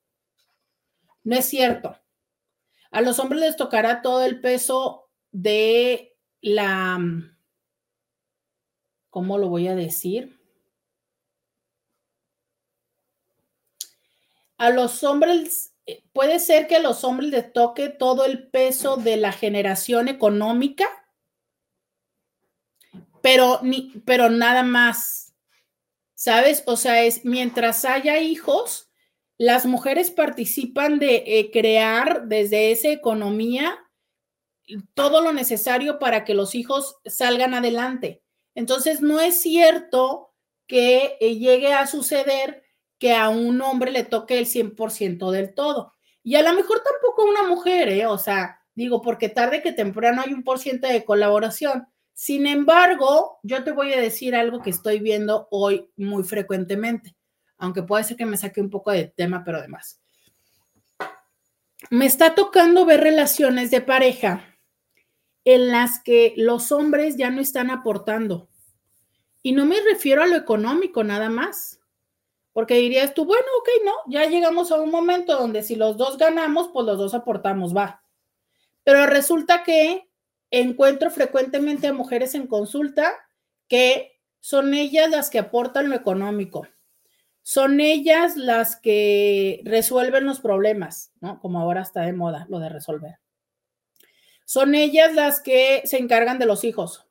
No es cierto. A los hombres les tocará todo el peso de la ¿cómo lo voy a decir? A los hombres, puede ser que a los hombres les toque todo el peso de la generación económica, pero, ni, pero nada más, ¿sabes? O sea, es mientras haya hijos, las mujeres participan de eh, crear desde esa economía todo lo necesario para que los hijos salgan adelante. Entonces, no es cierto que eh, llegue a suceder que a un hombre le toque el 100% del todo. Y a lo mejor tampoco a una mujer, ¿eh? O sea, Digo, porque tarde que temprano hay un por ciento de colaboración. Sin embargo, yo te voy a decir algo que estoy viendo hoy muy frecuentemente, aunque puede ser que me saque un poco de tema, pero además. Me está tocando ver relaciones de pareja en las que los hombres ya no están aportando. Y no me refiero a lo económico nada más, porque dirías tú, bueno, ok, no, ya llegamos a un momento donde si los dos ganamos, pues los dos aportamos, va. Pero resulta que encuentro frecuentemente a mujeres en consulta que son ellas las que aportan lo económico. Son ellas las que resuelven los problemas, ¿no? Como ahora está de moda lo de resolver. Son ellas las que se encargan de los hijos.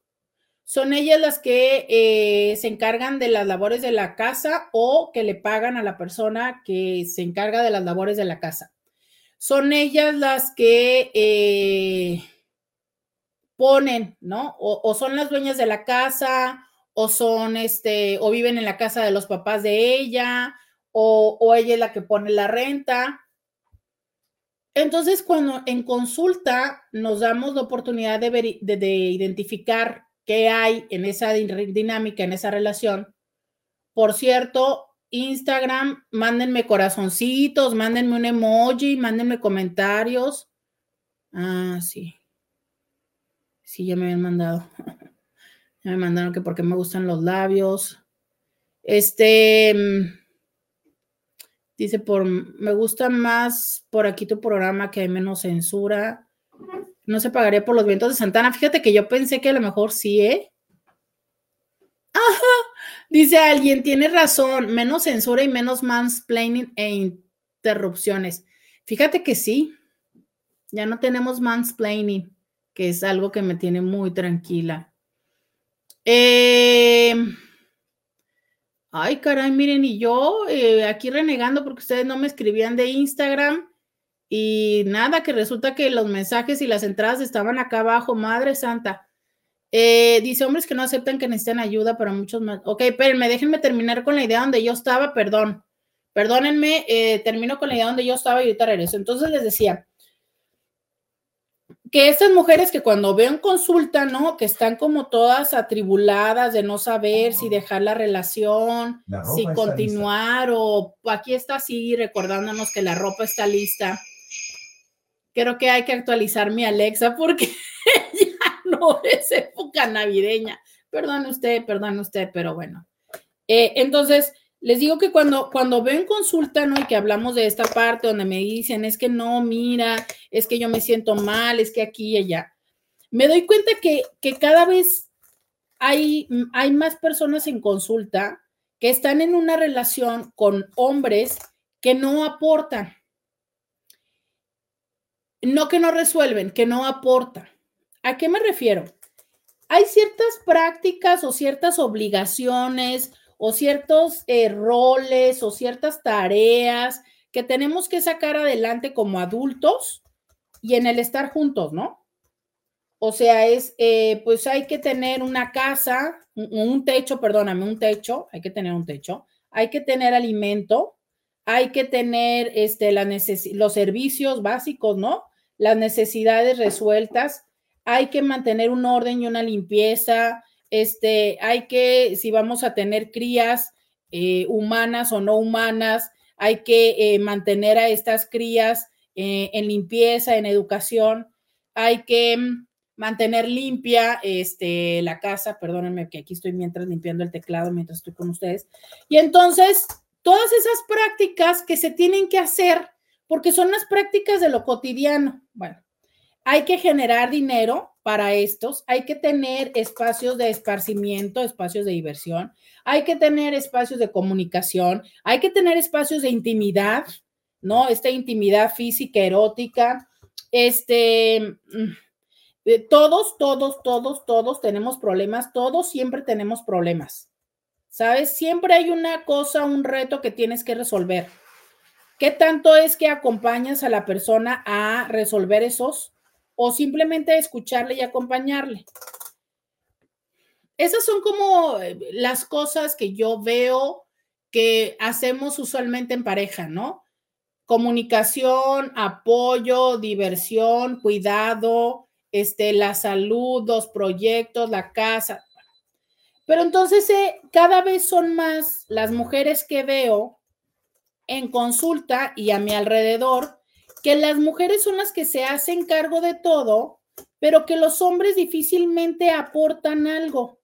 Son ellas las que eh, se encargan de las labores de la casa o que le pagan a la persona que se encarga de las labores de la casa. Son ellas las que eh, ponen, ¿no? O, son las dueñas de la casa, o son este, o viven en la casa de los papás de ella, o, o ella es la que pone la renta. Entonces, cuando en consulta nos damos la oportunidad de, identificar qué hay en esa dinámica, en esa relación, por cierto, Instagram, mándenme corazoncitos, mándenme un emoji, mándenme comentarios. Ah, sí. Sí, ya me habían mandado. ya me mandaron que porque me gustan los labios. Este. Mm, Dice, por, me gusta más por aquí tu programa que hay menos censura. No se pagaría por los vientos de Santana. Fíjate que yo pensé que a lo mejor sí, ¿eh? Ajá. Dice alguien, tiene razón, menos censura y menos mansplaining e interrupciones. Fíjate que sí, ya no tenemos mansplaining, que es algo que me tiene muy tranquila. Eh, Ay, caray, miren, y yo eh, aquí renegando porque ustedes no me escribían de Instagram y nada, que resulta que los mensajes y las entradas estaban acá abajo, Madre Santa. Eh, dice hombres que no aceptan que necesitan ayuda, pero muchos más. Ok, espérenme, déjenme terminar con la idea donde yo estaba, perdón. Perdónenme, eh, termino con la idea donde yo estaba y ahorita regreso. Entonces les decía, que estas mujeres que cuando ven consulta, ¿no? Que están como todas atribuladas de no saber si dejar la relación, si continuar o aquí está así recordándonos que la ropa está lista. Creo que hay que actualizar mi Alexa porque ya no es época navideña. Perdón usted, perdón usted, pero bueno. Eh, entonces, les digo que cuando, cuando ven consulta, ¿no? Y que hablamos de esta parte donde me dicen, es que no, mira, es que yo me siento mal, es que aquí y allá, me doy cuenta que, que cada vez hay, hay más personas en consulta que están en una relación con hombres que no aportan. No que no resuelven, que no aportan. ¿A qué me refiero? Hay ciertas prácticas o ciertas obligaciones o ciertos roles o ciertas tareas que tenemos que sacar adelante como adultos y en el estar juntos, ¿no? O sea, es, eh, pues hay que tener una casa, un, techo, perdóname, un techo, hay que tener un techo, hay que tener alimento, hay que tener este, los servicios básicos, ¿no? Las necesidades resueltas, hay que mantener un orden y una limpieza, este, hay que, si vamos a tener crías eh, humanas o no humanas, hay que eh, mantener a estas crías eh, en limpieza, en educación, hay que mm, mantener limpia este, la casa, perdónenme que aquí estoy mientras limpiando el teclado, mientras estoy con ustedes. Y entonces, todas esas prácticas que se tienen que hacer, porque son las prácticas de lo cotidiano. Bueno, hay que generar dinero para estos, hay que tener espacios de esparcimiento, espacios de diversión, hay que tener espacios de comunicación, hay que tener espacios de intimidad, ¿no? Esta intimidad física, erótica, este, mm, eh, todos, todos, todos, todos tenemos problemas, todos siempre tenemos problemas, ¿sabes? Siempre hay una cosa, un reto que tienes que resolver. ¿Qué tanto es que acompañas a la persona a resolver esos o simplemente escucharle y acompañarle. Esas son como eh, las cosas que yo veo que hacemos usualmente en pareja, ¿no? comunicación, apoyo, diversión, cuidado, este, la salud, los proyectos, la casa. Pero entonces eh, cada vez son más las mujeres que veo en consulta y a mi alrededor, que las mujeres son las que se hacen cargo de todo, pero que los hombres difícilmente aportan algo.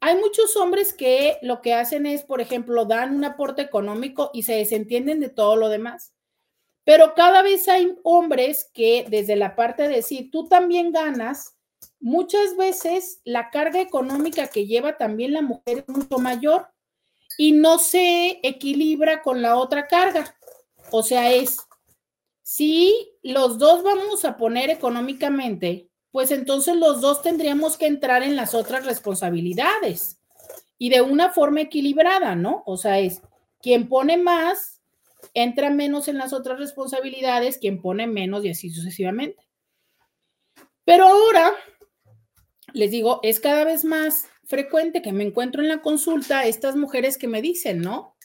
Hay muchos hombres que lo que hacen es, por ejemplo, dan un aporte económico y se desentienden de todo lo demás. Pero cada vez hay hombres que desde la parte de sí, tú también ganas, muchas veces la carga económica que lleva también la mujer es mucho mayor y no se equilibra con la otra carga. O sea, es, si los dos vamos a poner económicamente, pues entonces los dos tendríamos que entrar en las otras responsabilidades y de una forma equilibrada, ¿no? O sea, es quien pone más, entra menos en las otras responsabilidades, quien pone menos y así sucesivamente. Pero ahora, les digo, es cada vez más frecuente que me encuentro en la consulta estas mujeres que me dicen, ¿no?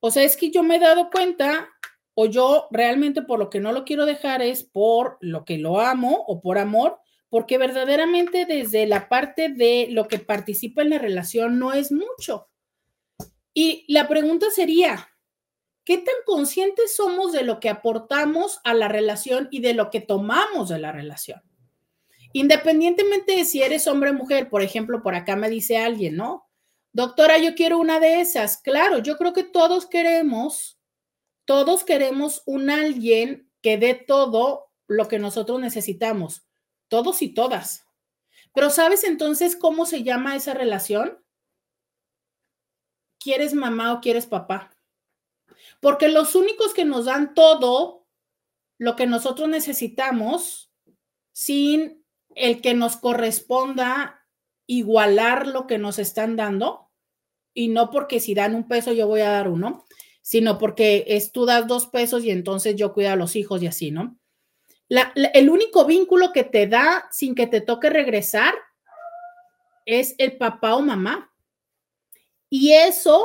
O sea, es que yo me he dado cuenta o yo realmente por lo que no lo quiero dejar es por lo que lo amo o por amor, porque verdaderamente desde la parte de lo que participa en la relación no es mucho. Y la pregunta sería, ¿qué tan conscientes somos de lo que aportamos a la relación y de lo que tomamos de la relación? Independientemente de si eres hombre o mujer, por ejemplo, por acá me dice alguien, ¿no? Doctora, yo quiero una de esas. Claro, yo creo que todos queremos, todos queremos un alguien que dé todo lo que nosotros necesitamos, todos y todas. Pero ¿sabes entonces cómo se llama esa relación? ¿Quieres mamá o quieres papá? Porque los únicos que nos dan todo lo que nosotros necesitamos sin el que nos corresponda igualar lo que nos están dando, y no porque si dan un peso yo voy a dar uno, sino porque es tú das dos pesos y entonces yo cuido a los hijos y así, ¿no? el único vínculo que te da sin que te toque regresar es el papá o mamá. Y eso,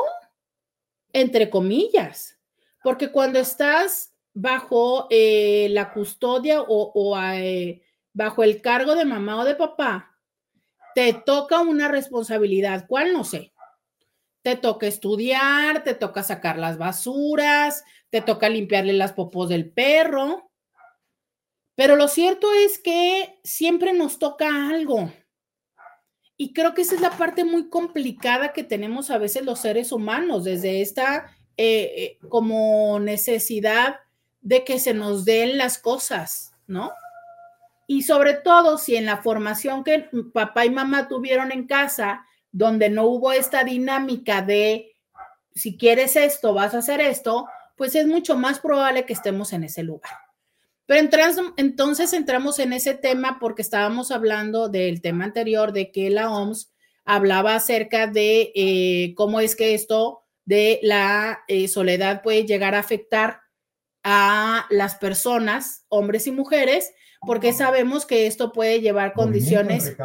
entre comillas, porque cuando estás bajo eh, la custodia o, o eh, bajo el cargo de mamá o de papá, te toca una responsabilidad. ¿Cuál? No sé. Te toca estudiar, te toca sacar las basuras, te toca limpiarle las popos del perro. Pero lo cierto es que siempre nos toca algo. Y creo que esa es la parte muy complicada que tenemos a veces los seres humanos, desde esta eh, eh, como necesidad de que se nos den las cosas, ¿no? Y sobre todo si en la formación que papá y mamá tuvieron en casa, donde no hubo esta dinámica de si quieres esto, vas a hacer esto, pues es mucho más probable que estemos en ese lugar. Pero entonces entramos en ese tema porque estábamos hablando del tema anterior de que la OMS hablaba acerca de eh, cómo es que esto de la eh, soledad puede llegar a afectar a las personas, hombres y mujeres, porque sabemos que esto puede llevar condiciones.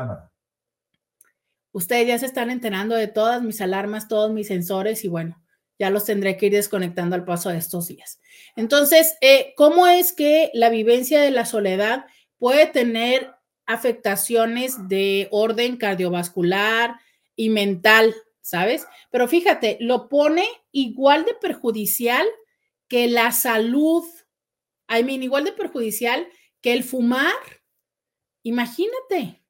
Ustedes ya se están enterando de todas mis alarmas, todos mis sensores y bueno, ya los tendré que ir desconectando al paso de estos días. Entonces, eh, ¿cómo es que la vivencia de la soledad puede tener afectaciones de orden cardiovascular y mental, ¿sabes? Pero fíjate, lo pone igual de perjudicial que la salud, I mean, igual de perjudicial que el fumar, imagínate.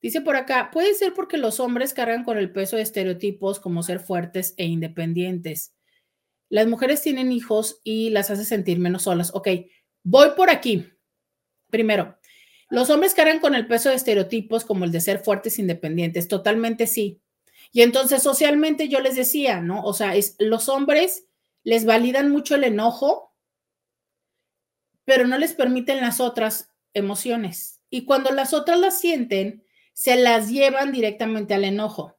Dice por acá, puede ser porque los hombres cargan con el peso de estereotipos como ser fuertes e independientes. Las mujeres tienen hijos y las hace sentir menos solas. Ok, voy por aquí. Primero, los hombres cargan con el peso de estereotipos como el de ser fuertes e independientes. Totalmente sí. Y entonces socialmente yo les decía, ¿no? O sea, los hombres les validan mucho el enojo, pero no les permiten las otras emociones. Y cuando las otras las sienten, se las llevan directamente al enojo.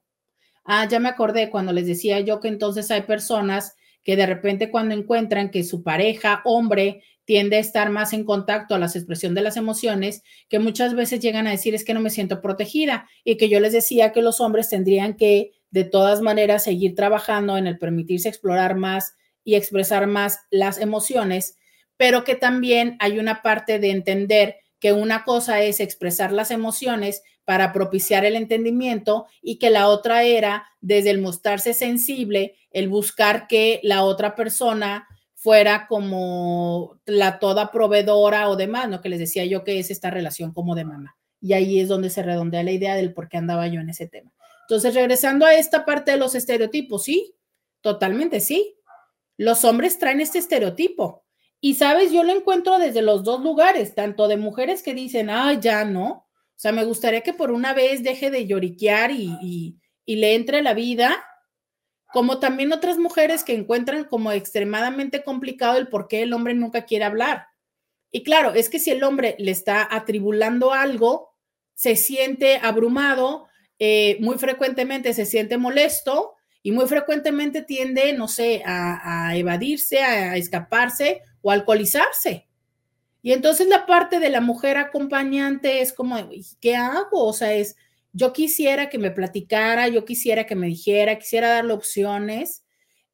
Ah, ya me acordé cuando les decía yo que entonces hay personas que de repente cuando encuentran que su pareja, hombre, tiende a estar más en contacto a la expresión de las emociones, que muchas veces llegan a decir es que no me siento protegida y que yo les decía que los hombres tendrían que de todas maneras seguir trabajando en el permitirse explorar más y expresar más las emociones, pero que también hay una parte de entender que una cosa es expresar las emociones para propiciar el entendimiento y que la otra era desde el mostrarse sensible, el buscar que la otra persona fuera como la toda proveedora o demás, ¿no? Que les decía yo que es esta relación como de mamá. Y ahí es donde se redondea la idea del por qué andaba yo en ese tema. Entonces, regresando a esta parte de los estereotipos, sí, totalmente sí. Los hombres traen este estereotipo. Y sabes, yo lo encuentro desde los dos lugares, tanto de mujeres que dicen, ah, ya no. O sea, me gustaría que por una vez deje de lloriquear y, y le entre la vida como también otras mujeres que encuentran como extremadamente complicado el por qué el hombre nunca quiere hablar. Y claro, es que si el hombre le está atribulando algo, se siente abrumado, eh, muy frecuentemente se siente molesto y muy frecuentemente tiende, no sé, a, a evadirse, a escaparse o a alcoholizarse. Y entonces la parte de la mujer acompañante es como, ¿qué hago? O sea, es, yo quisiera que me platicara, yo quisiera que me dijera, quisiera darle opciones.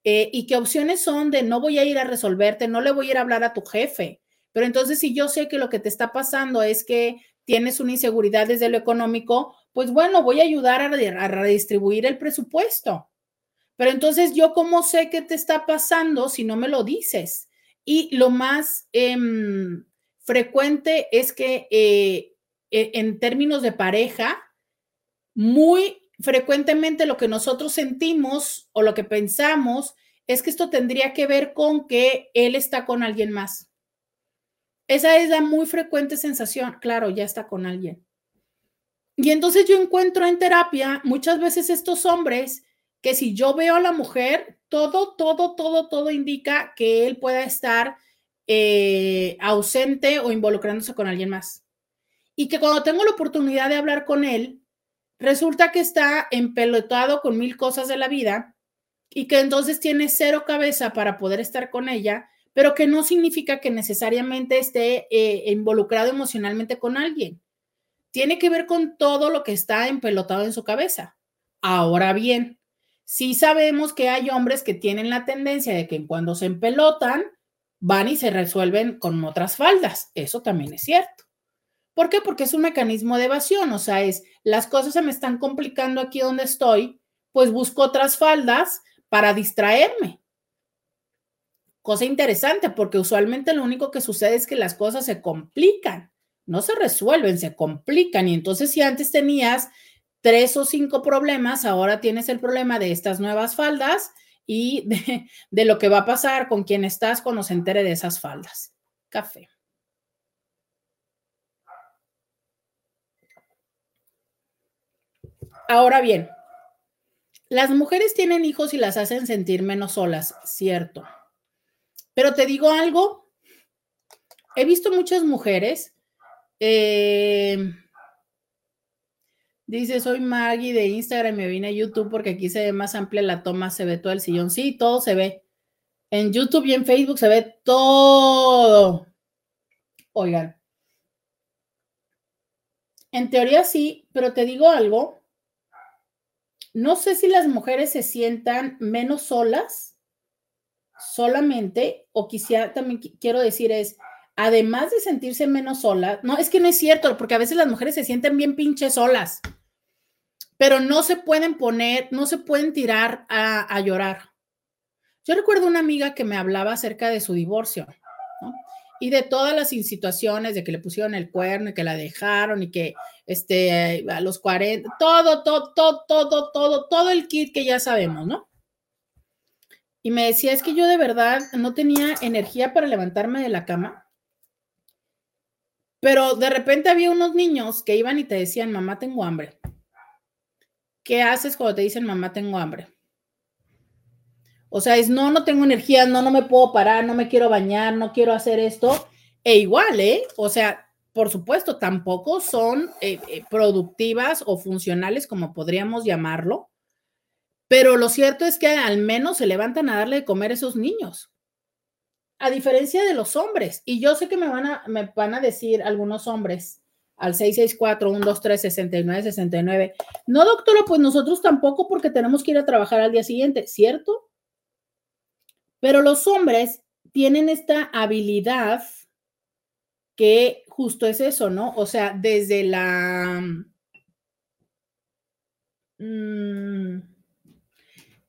Eh, y qué opciones son de no voy a ir a resolverte, no le voy a ir a hablar a tu jefe. Pero entonces, si yo sé que lo que te está pasando es que tienes una inseguridad desde lo económico, pues bueno, voy a ayudar a, redistribuir el presupuesto. Pero entonces, ¿yo cómo sé qué te está pasando si no me lo dices? Y lo más em, frecuente es que eh, e, en términos de pareja, muy frecuentemente lo que nosotros sentimos o lo que pensamos es que esto tendría que ver con que él está con alguien más. Esa es la muy frecuente sensación, claro, ya está con alguien. Y entonces yo encuentro en terapia muchas veces estos hombres que si yo veo a la mujer, todo, todo, todo, todo indica que él pueda estar eh, ausente o involucrándose con alguien más. Y que cuando tengo la oportunidad de hablar con él, resulta que está empelotado con mil cosas de la vida y que entonces tiene cero cabeza para poder estar con ella, pero que no significa que necesariamente esté eh, involucrado emocionalmente con alguien. Tiene que ver con todo lo que está empelotado en su cabeza. Ahora bien, sí sabemos que hay hombres que tienen la tendencia de que cuando se empelotan, van y se resuelven con otras faldas. Eso también es cierto. ¿Por qué? Porque es un mecanismo de evasión, o sea, es las cosas se me están complicando aquí donde estoy, pues busco otras faldas para distraerme. Cosa interesante, porque usualmente lo único que sucede es que las cosas se complican, no se resuelven, se complican. Y entonces si antes tenías tres o cinco problemas, ahora tienes el problema de estas nuevas faldas y de, lo que va a pasar con quien estás cuando se entere de esas faldas. Café. Ahora bien, las mujeres tienen hijos y las hacen sentir menos solas, cierto. Pero te digo algo, he visto muchas mujeres, eh, dice, soy Maggie de Instagram, me vine a YouTube porque aquí se ve más amplia la toma, se ve todo el sillón, sí, todo se ve. En YouTube y en Facebook se ve todo. Oigan, en teoría sí, pero te digo algo, no sé si las mujeres se sientan menos solas solamente, o quisiera también quiero decir es, además de sentirse menos solas, no, es que no es cierto, porque a veces las mujeres se sienten bien pinches solas, pero no se pueden poner, no se pueden tirar a, llorar. Yo recuerdo una amiga que me hablaba acerca de su divorcio y de todas las situaciones de que le pusieron el cuerno y que la dejaron y que este, a los 40, todo, todo, todo, todo, todo, todo el kit que ya sabemos, ¿no? Y me decía, es que yo de verdad no tenía energía para levantarme de la cama, pero de repente había unos niños que iban y te decían, mamá, tengo hambre. ¿Qué haces cuando te dicen, mamá, tengo hambre? O sea, es no, no tengo energía, no, no me puedo parar, no me quiero bañar, no quiero hacer esto. E igual, ¿eh? O sea, por supuesto, tampoco son eh, eh, productivas o funcionales, como podríamos llamarlo. Pero lo cierto es que al menos se levantan a darle de comer a esos niños. A diferencia de los hombres. Y yo sé que me van a, me van a decir algunos hombres al 664-123-6969. No, doctora, pues nosotros tampoco porque tenemos que ir a trabajar al día siguiente, ¿cierto? Pero los hombres tienen esta habilidad que justo es eso, ¿no? O sea, desde la... Mm,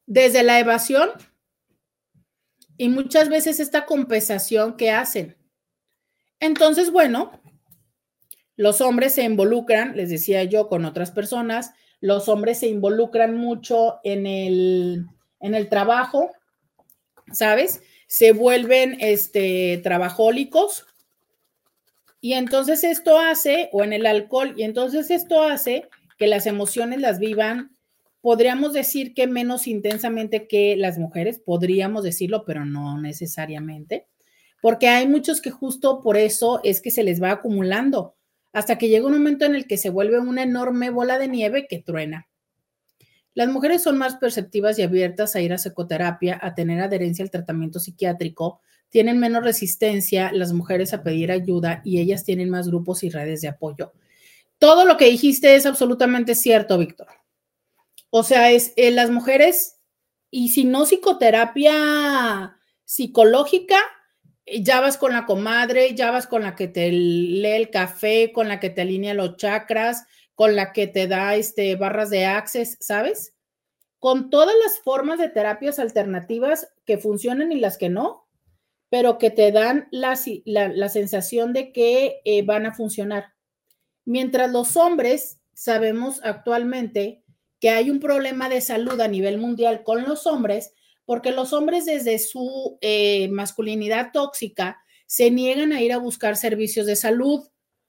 desde la evasión y muchas veces esta compensación que hacen. Entonces, bueno, los hombres se involucran, les decía yo, con otras personas, los hombres se involucran mucho en el, en el trabajo, ¿sabes? Se vuelven este, trabajólicos. Y entonces esto hace, o en el alcohol, y entonces esto hace que las emociones las vivan, podríamos decir que menos intensamente que las mujeres, podríamos decirlo, pero no necesariamente, porque hay muchos que justo por eso es que se les va acumulando hasta que llega un momento en el que se vuelve una enorme bola de nieve que truena. Las mujeres son más perceptivas y abiertas a ir a psicoterapia, a tener adherencia al tratamiento psiquiátrico, tienen menos resistencia las mujeres a pedir ayuda y ellas tienen más grupos y redes de apoyo. Todo lo que dijiste es absolutamente cierto, Víctor. O sea, es eh, las mujeres, y si no psicoterapia psicológica, ya vas con la comadre, ya vas con la que te lee el café, con la que te alinea los chakras, con la que te da este, barras de access, ¿sabes? Con todas las formas de terapias alternativas que funcionan y las que no, pero que te dan la, la, sensación de que eh, van a funcionar. Mientras los hombres sabemos actualmente que hay un problema de salud a nivel mundial con los hombres, porque los hombres desde su eh, masculinidad tóxica se niegan a ir a buscar servicios de salud,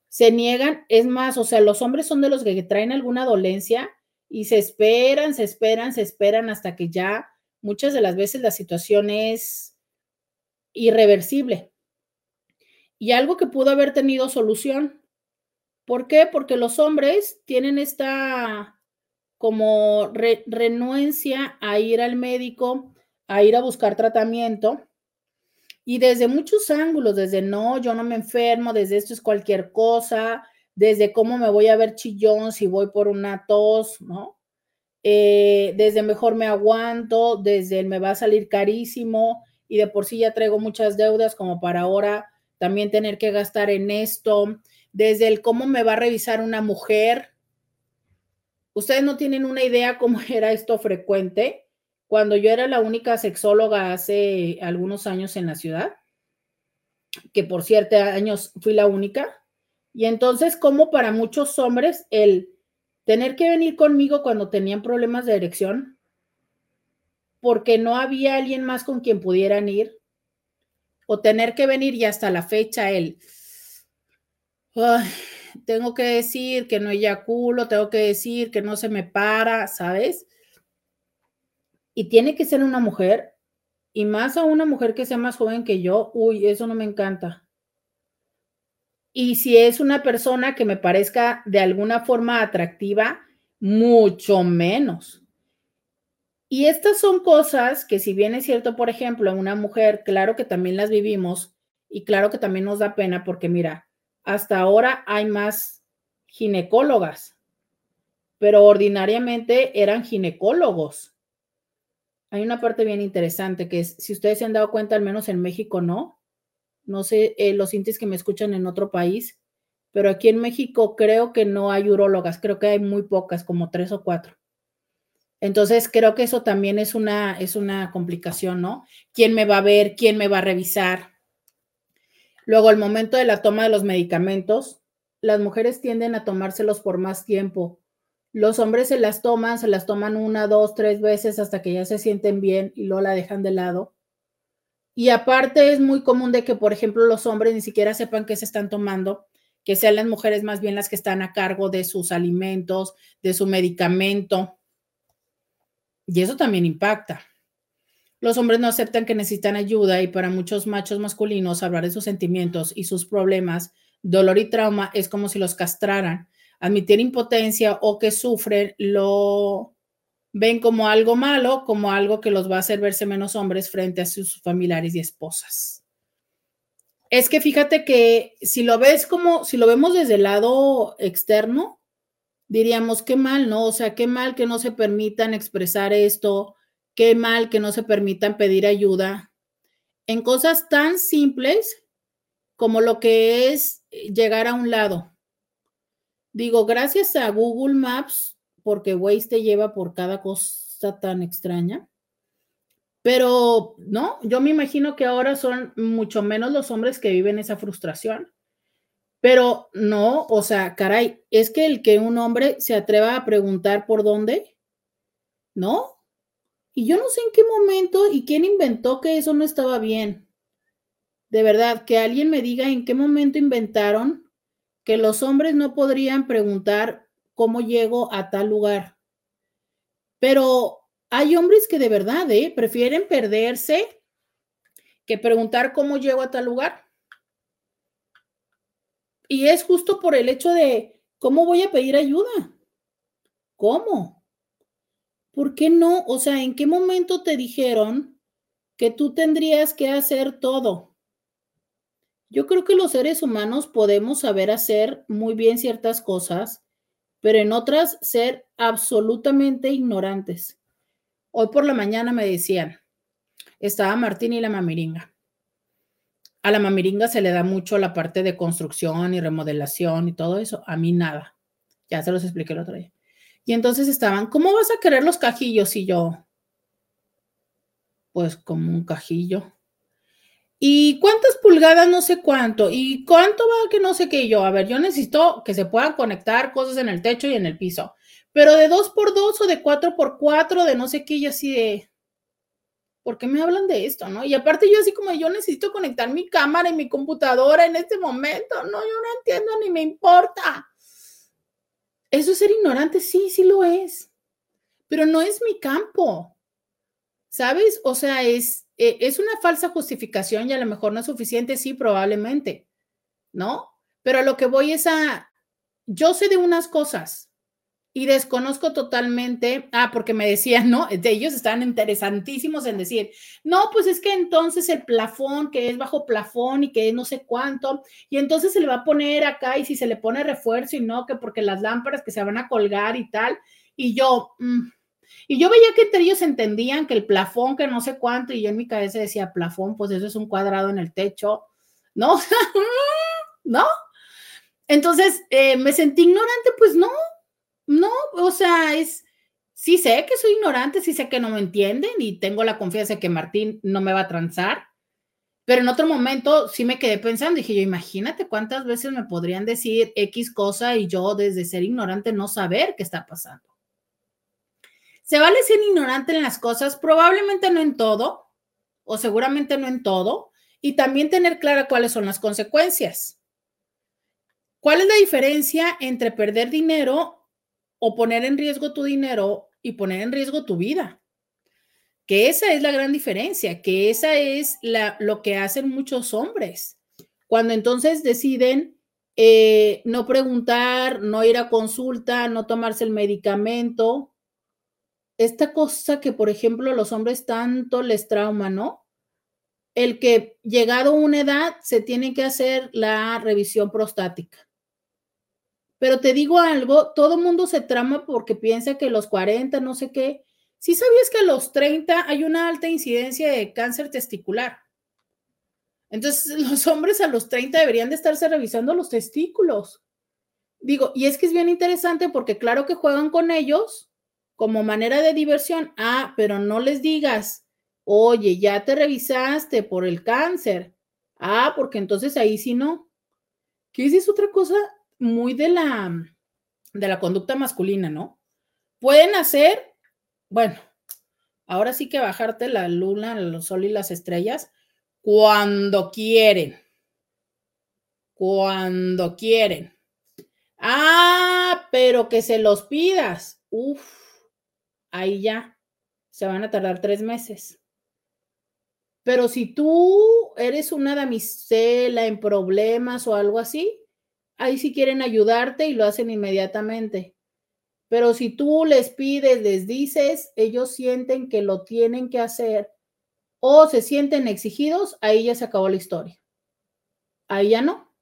se niegan, es más, o sea, los hombres son de los que traen alguna dolencia y se esperan, se esperan, se esperan hasta que ya muchas de las veces la situación es irreversible. Y algo que pudo haber tenido solución. ¿Por qué? Porque los hombres tienen esta como renuencia a ir al médico, a ir a buscar tratamiento. Y desde muchos ángulos, desde no, yo no me enfermo, desde esto es cualquier cosa, desde cómo me voy a ver chillón si voy por una tos, ¿no? Eh, desde mejor me aguanto, desde me va a salir carísimo y de por sí ya traigo muchas deudas como para ahora también tener que gastar en esto, desde el cómo me va a revisar una mujer. Ustedes no tienen una idea cómo era esto frecuente cuando yo era la única sexóloga hace algunos años en la ciudad, que por siete años fui la única, y entonces como para muchos hombres el tener que venir conmigo cuando tenían problemas de erección, porque no había alguien más con quien pudieran ir, o tener que venir y hasta la fecha el, tengo que decir que no eyaculo, tengo que decir que no se me para, ¿sabes? Y tiene que ser una mujer, y más a una mujer que sea más joven que yo, uy, eso no me encanta. Y si es una persona que me parezca de alguna forma atractiva, mucho menos. Y estas son cosas que si bien es cierto, por ejemplo, una mujer, claro que también las vivimos y claro que también nos da pena porque mira, hasta ahora hay más ginecólogas, pero ordinariamente eran ginecólogos hay una parte bien interesante que es, si ustedes se han dado cuenta, al menos en México no, no sé eh, los intis que me escuchan en otro país, pero aquí en México creo que no hay urólogas, creo que hay muy pocas, como tres o cuatro. Entonces, creo que eso también es una, es una complicación, ¿no? ¿Quién me va a ver? ¿Quién me va a revisar? Luego, el momento de la toma de los medicamentos, las mujeres tienden a tomárselos por más tiempo los hombres se las toman, se las toman una, dos, tres veces hasta que ya se sienten bien y luego la dejan de lado. Y aparte es muy común de que, por ejemplo, los hombres ni siquiera sepan qué se están tomando, que sean las mujeres más bien las que están a cargo de sus alimentos, de su medicamento. Y eso también impacta. Los hombres no aceptan que necesitan ayuda y para muchos machos masculinos hablar de sus sentimientos y sus problemas, dolor y trauma es como si los castraran admitir impotencia o que sufren lo ven como algo malo, como algo que los va a hacer verse menos hombres frente a sus familiares y esposas. Es que fíjate que si lo ves como, si lo vemos desde el lado externo, diríamos qué mal, ¿no? O sea, qué mal que no se permitan expresar esto, qué mal que no se permitan pedir ayuda. en cosas tan simples como lo que es llegar a un lado. Digo, gracias a Google Maps, porque Waze te lleva por cada cosa tan extraña. Pero no, yo me imagino que ahora son mucho menos los hombres que viven esa frustración. Pero no, o sea, caray, es que el que un hombre se atreva a preguntar por dónde, ¿no? Y yo no sé en qué momento y quién inventó que eso no estaba bien. De verdad, que alguien me diga en qué momento inventaron que los hombres no podrían preguntar cómo llego a tal lugar. Pero hay hombres que de verdad ¿eh? prefieren perderse que preguntar cómo llego a tal lugar. Y es justo por el hecho de cómo voy a pedir ayuda. ¿Cómo? ¿Por qué no? O sea, ¿en qué momento te dijeron que tú tendrías que hacer todo? Yo creo que los seres humanos podemos saber hacer muy bien ciertas cosas, pero en otras ser absolutamente ignorantes. Hoy por la mañana me decían, estaba Martín y la mamiringa. A la mamiringa se le da mucho la parte de construcción y remodelación y todo eso. A mí nada. Ya se los expliqué el otro día. Y entonces estaban, ¿cómo vas a querer los cajillos? Y yo, pues como un cajillo. ¿Y cuántas pulgadas? No sé cuánto. ¿Y cuánto va que no sé qué? yo, a ver, yo necesito que se puedan conectar cosas en el techo y en el piso. Pero de dos por dos o de cuatro por cuatro, de no sé qué, y así de, ¿por qué me hablan de esto? ¿No? Y aparte yo así como yo necesito conectar mi cámara y mi computadora en este momento. No, yo no entiendo ni me importa. ¿Eso es ser ignorante? Sí, sí lo es. Pero no es mi campo. ¿Sabes? O sea, es, e, es una falsa justificación y a lo mejor no es suficiente, sí, probablemente. ¿No? Pero a lo que voy es a, yo sé de unas cosas y desconozco totalmente, ah, porque me decían, ¿no? De ellos están interesantísimos en decir, no, pues es que entonces el plafón, que es bajo plafón y que no sé cuánto, y entonces se le va a poner acá y si se le pone refuerzo y no, que porque las lámparas que se van a colgar y tal, y yo, mm, y yo veía que entre ellos entendían que el plafón, que no sé cuánto, y yo en mi cabeza decía, plafón, pues eso es un cuadrado en el techo, ¿no? ¿No? Entonces, eh, me sentí ignorante, pues no, no, o sea, es, sí sé que soy ignorante, sí sé que no me entienden y tengo la confianza de que Martín no me va a transar, pero en otro momento sí me quedé pensando, dije yo, imagínate cuántas veces me podrían decir X cosa y yo desde ser ignorante no saber qué está pasando. ¿Se vale ser ignorante en las cosas? Probablemente no en todo, o seguramente no en todo, y también tener clara cuáles son las consecuencias. ¿Cuál es la diferencia entre perder dinero o poner en riesgo tu dinero y poner en riesgo tu vida. Que esa es la gran diferencia, que esa es la, lo que hacen muchos hombres. Cuando entonces deciden eh, no preguntar, no ir a consulta, no tomarse el medicamento, esta cosa que, por ejemplo, los hombres tanto les trauma, ¿no? El que llegado a una edad se tiene que hacer la revisión prostática. Pero te digo algo, todo mundo se trama porque piensa que los 40, no sé qué. Si sabías que a los 30 hay una alta incidencia de cáncer testicular. Entonces, los hombres a los 30 deberían de estarse revisando los testículos. Digo, y es que es bien interesante porque claro que juegan con ellos como manera de diversión. Ah, pero no les digas, oye, ya te revisaste por el cáncer. Ah, porque entonces ahí sí no. ¿Qué es otra cosa muy de la, de la conducta masculina, ¿no? Pueden hacer, bueno, ahora sí que bajarte la luna, el sol y las estrellas cuando quieren. Cuando quieren. Ah, pero que se los pidas. Uf, ahí ya se van a tardar tres meses. Pero si tú eres una damisela en problemas o algo así, ahí sí quieren ayudarte y lo hacen inmediatamente. Pero si tú les pides, les dices, ellos sienten que lo tienen que hacer o se sienten exigidos, ahí ya se acabó la historia. Ahí ya no,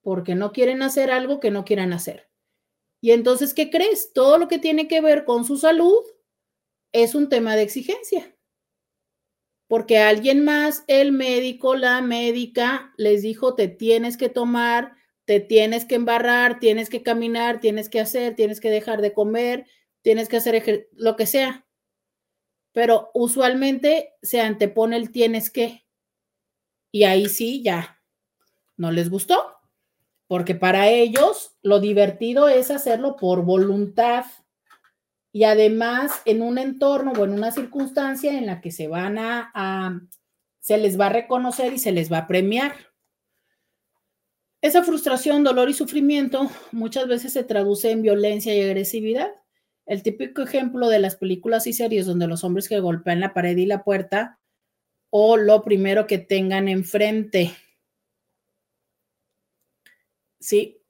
porque no quieren hacer algo que no quieran hacer. Y entonces, ¿qué crees? Todo lo que tiene que ver con su salud es un tema de exigencia. porque alguien más, el médico, la médica, les dijo, te tienes que tomar, te tienes que embarrar, tienes que caminar, tienes que hacer, tienes que dejar de comer, tienes que hacer lo que sea. Pero usualmente se antepone el tienes que. Y ahí sí, ya, no les gustó, porque para ellos lo divertido es hacerlo por voluntad y además en un entorno o en una circunstancia en la que se van a, se les va a reconocer y se les va a premiar. Esa frustración, dolor y sufrimiento muchas veces se traduce en violencia y agresividad. El típico ejemplo de las películas y series donde los hombres que golpean la pared y la puerta o lo primero que tengan enfrente. Sí,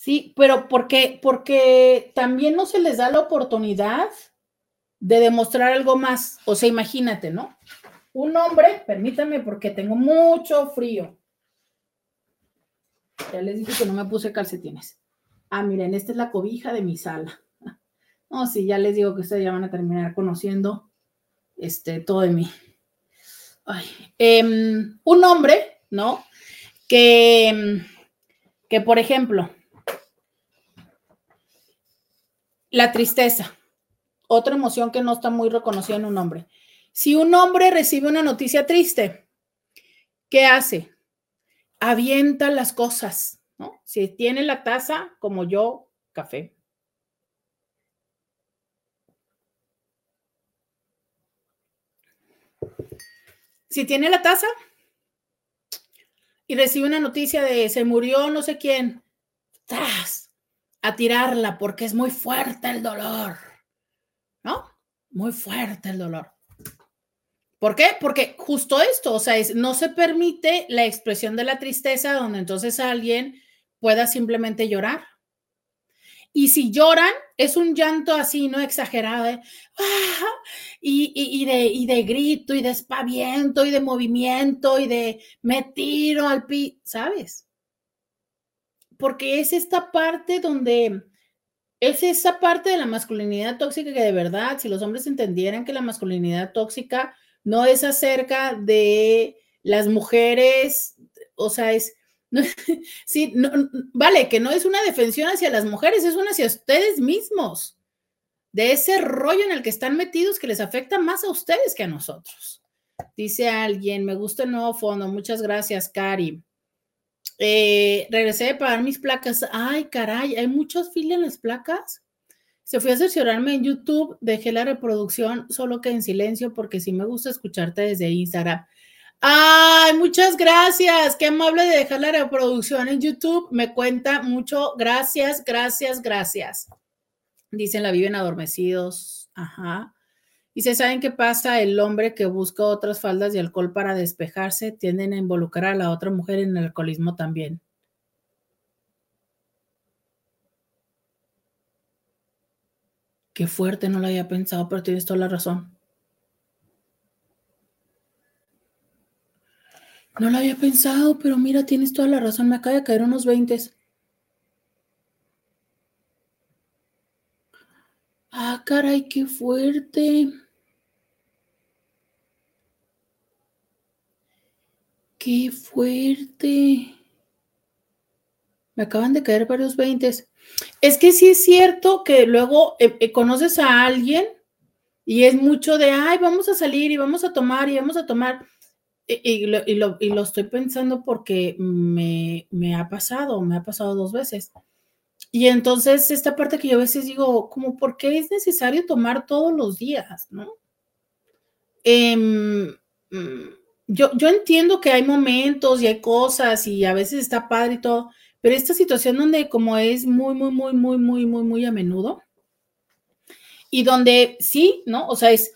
Sí, pero porque, porque también no se les da la oportunidad de demostrar algo más. O sea, imagínate, ¿no? Un hombre, permítanme porque tengo mucho frío. Ya les dije que no me puse calcetines. Ah, miren, esta es la cobija de mi sala. No, sí, ya les digo que ustedes ya van a terminar conociendo este, todo de mí. Em, un hombre, ¿no? Que, que, por ejemplo, la tristeza, otra emoción que no está muy reconocida en un hombre. Si un hombre recibe una noticia triste, ¿qué hace? Avienta las cosas, ¿no? Si tiene la taza, como yo, café. Si tiene la taza y recibe una noticia de se murió no sé quién, ¡tras! a tirarla porque es muy fuerte el dolor, ¿no? Muy fuerte el dolor. ¿Por qué? Porque justo esto, o sea, no se permite la expresión de la tristeza donde entonces alguien pueda simplemente llorar. Y si lloran, es un llanto así, ¿no? Exagerado, ¿eh? y, de, y de grito, y de espaviento, y de movimiento, y de me tiro al pi, ¿sabes? porque es esta parte donde es esa parte de la masculinidad tóxica que de verdad, si los hombres entendieran que la masculinidad tóxica no es acerca de las mujeres, o sea, es, sí, vale, que no es una defensión hacia las mujeres, es una hacia ustedes mismos, de ese rollo en el que están metidos que les afecta más a ustedes que a nosotros. Dice alguien, me gusta el nuevo fondo, muchas gracias, Cari. Eh, regresé a pagar mis placas. Ay, caray, hay muchos filas en las placas. Se fui a cerciorarme en YouTube, dejé la reproducción, solo que en silencio, porque sí me gusta escucharte desde Instagram. Ay, muchas gracias. Qué amable de dejar la reproducción en YouTube. Me cuenta mucho. Gracias, gracias, gracias. Dicen la viven adormecidos. Ajá. Y se saben qué pasa, el hombre que busca otras faldas de alcohol para despejarse tienden a involucrar a la otra mujer en el alcoholismo también. Qué fuerte, no lo había pensado, pero tienes toda la razón. No lo había pensado, pero mira, tienes toda la razón. Me acaba de caer unos 20. Ah, caray, qué fuerte. Qué fuerte. Me acaban de caer varios veintes. Es que sí es cierto que luego eh, eh, conoces a alguien y es mucho de, ay, vamos a salir y vamos a tomar y vamos a tomar. Y, lo, estoy pensando porque me, me, ha pasado, me ha pasado dos veces. Y entonces esta parte que yo a veces digo, como, ¿por qué es necesario tomar todos los días? ¿No? Em, mm, yo, yo entiendo que hay momentos y hay cosas y a veces está padre y todo, pero esta situación donde como es muy, muy, muy, muy, muy, muy, muy a menudo y donde sí, ¿no? O sea, es,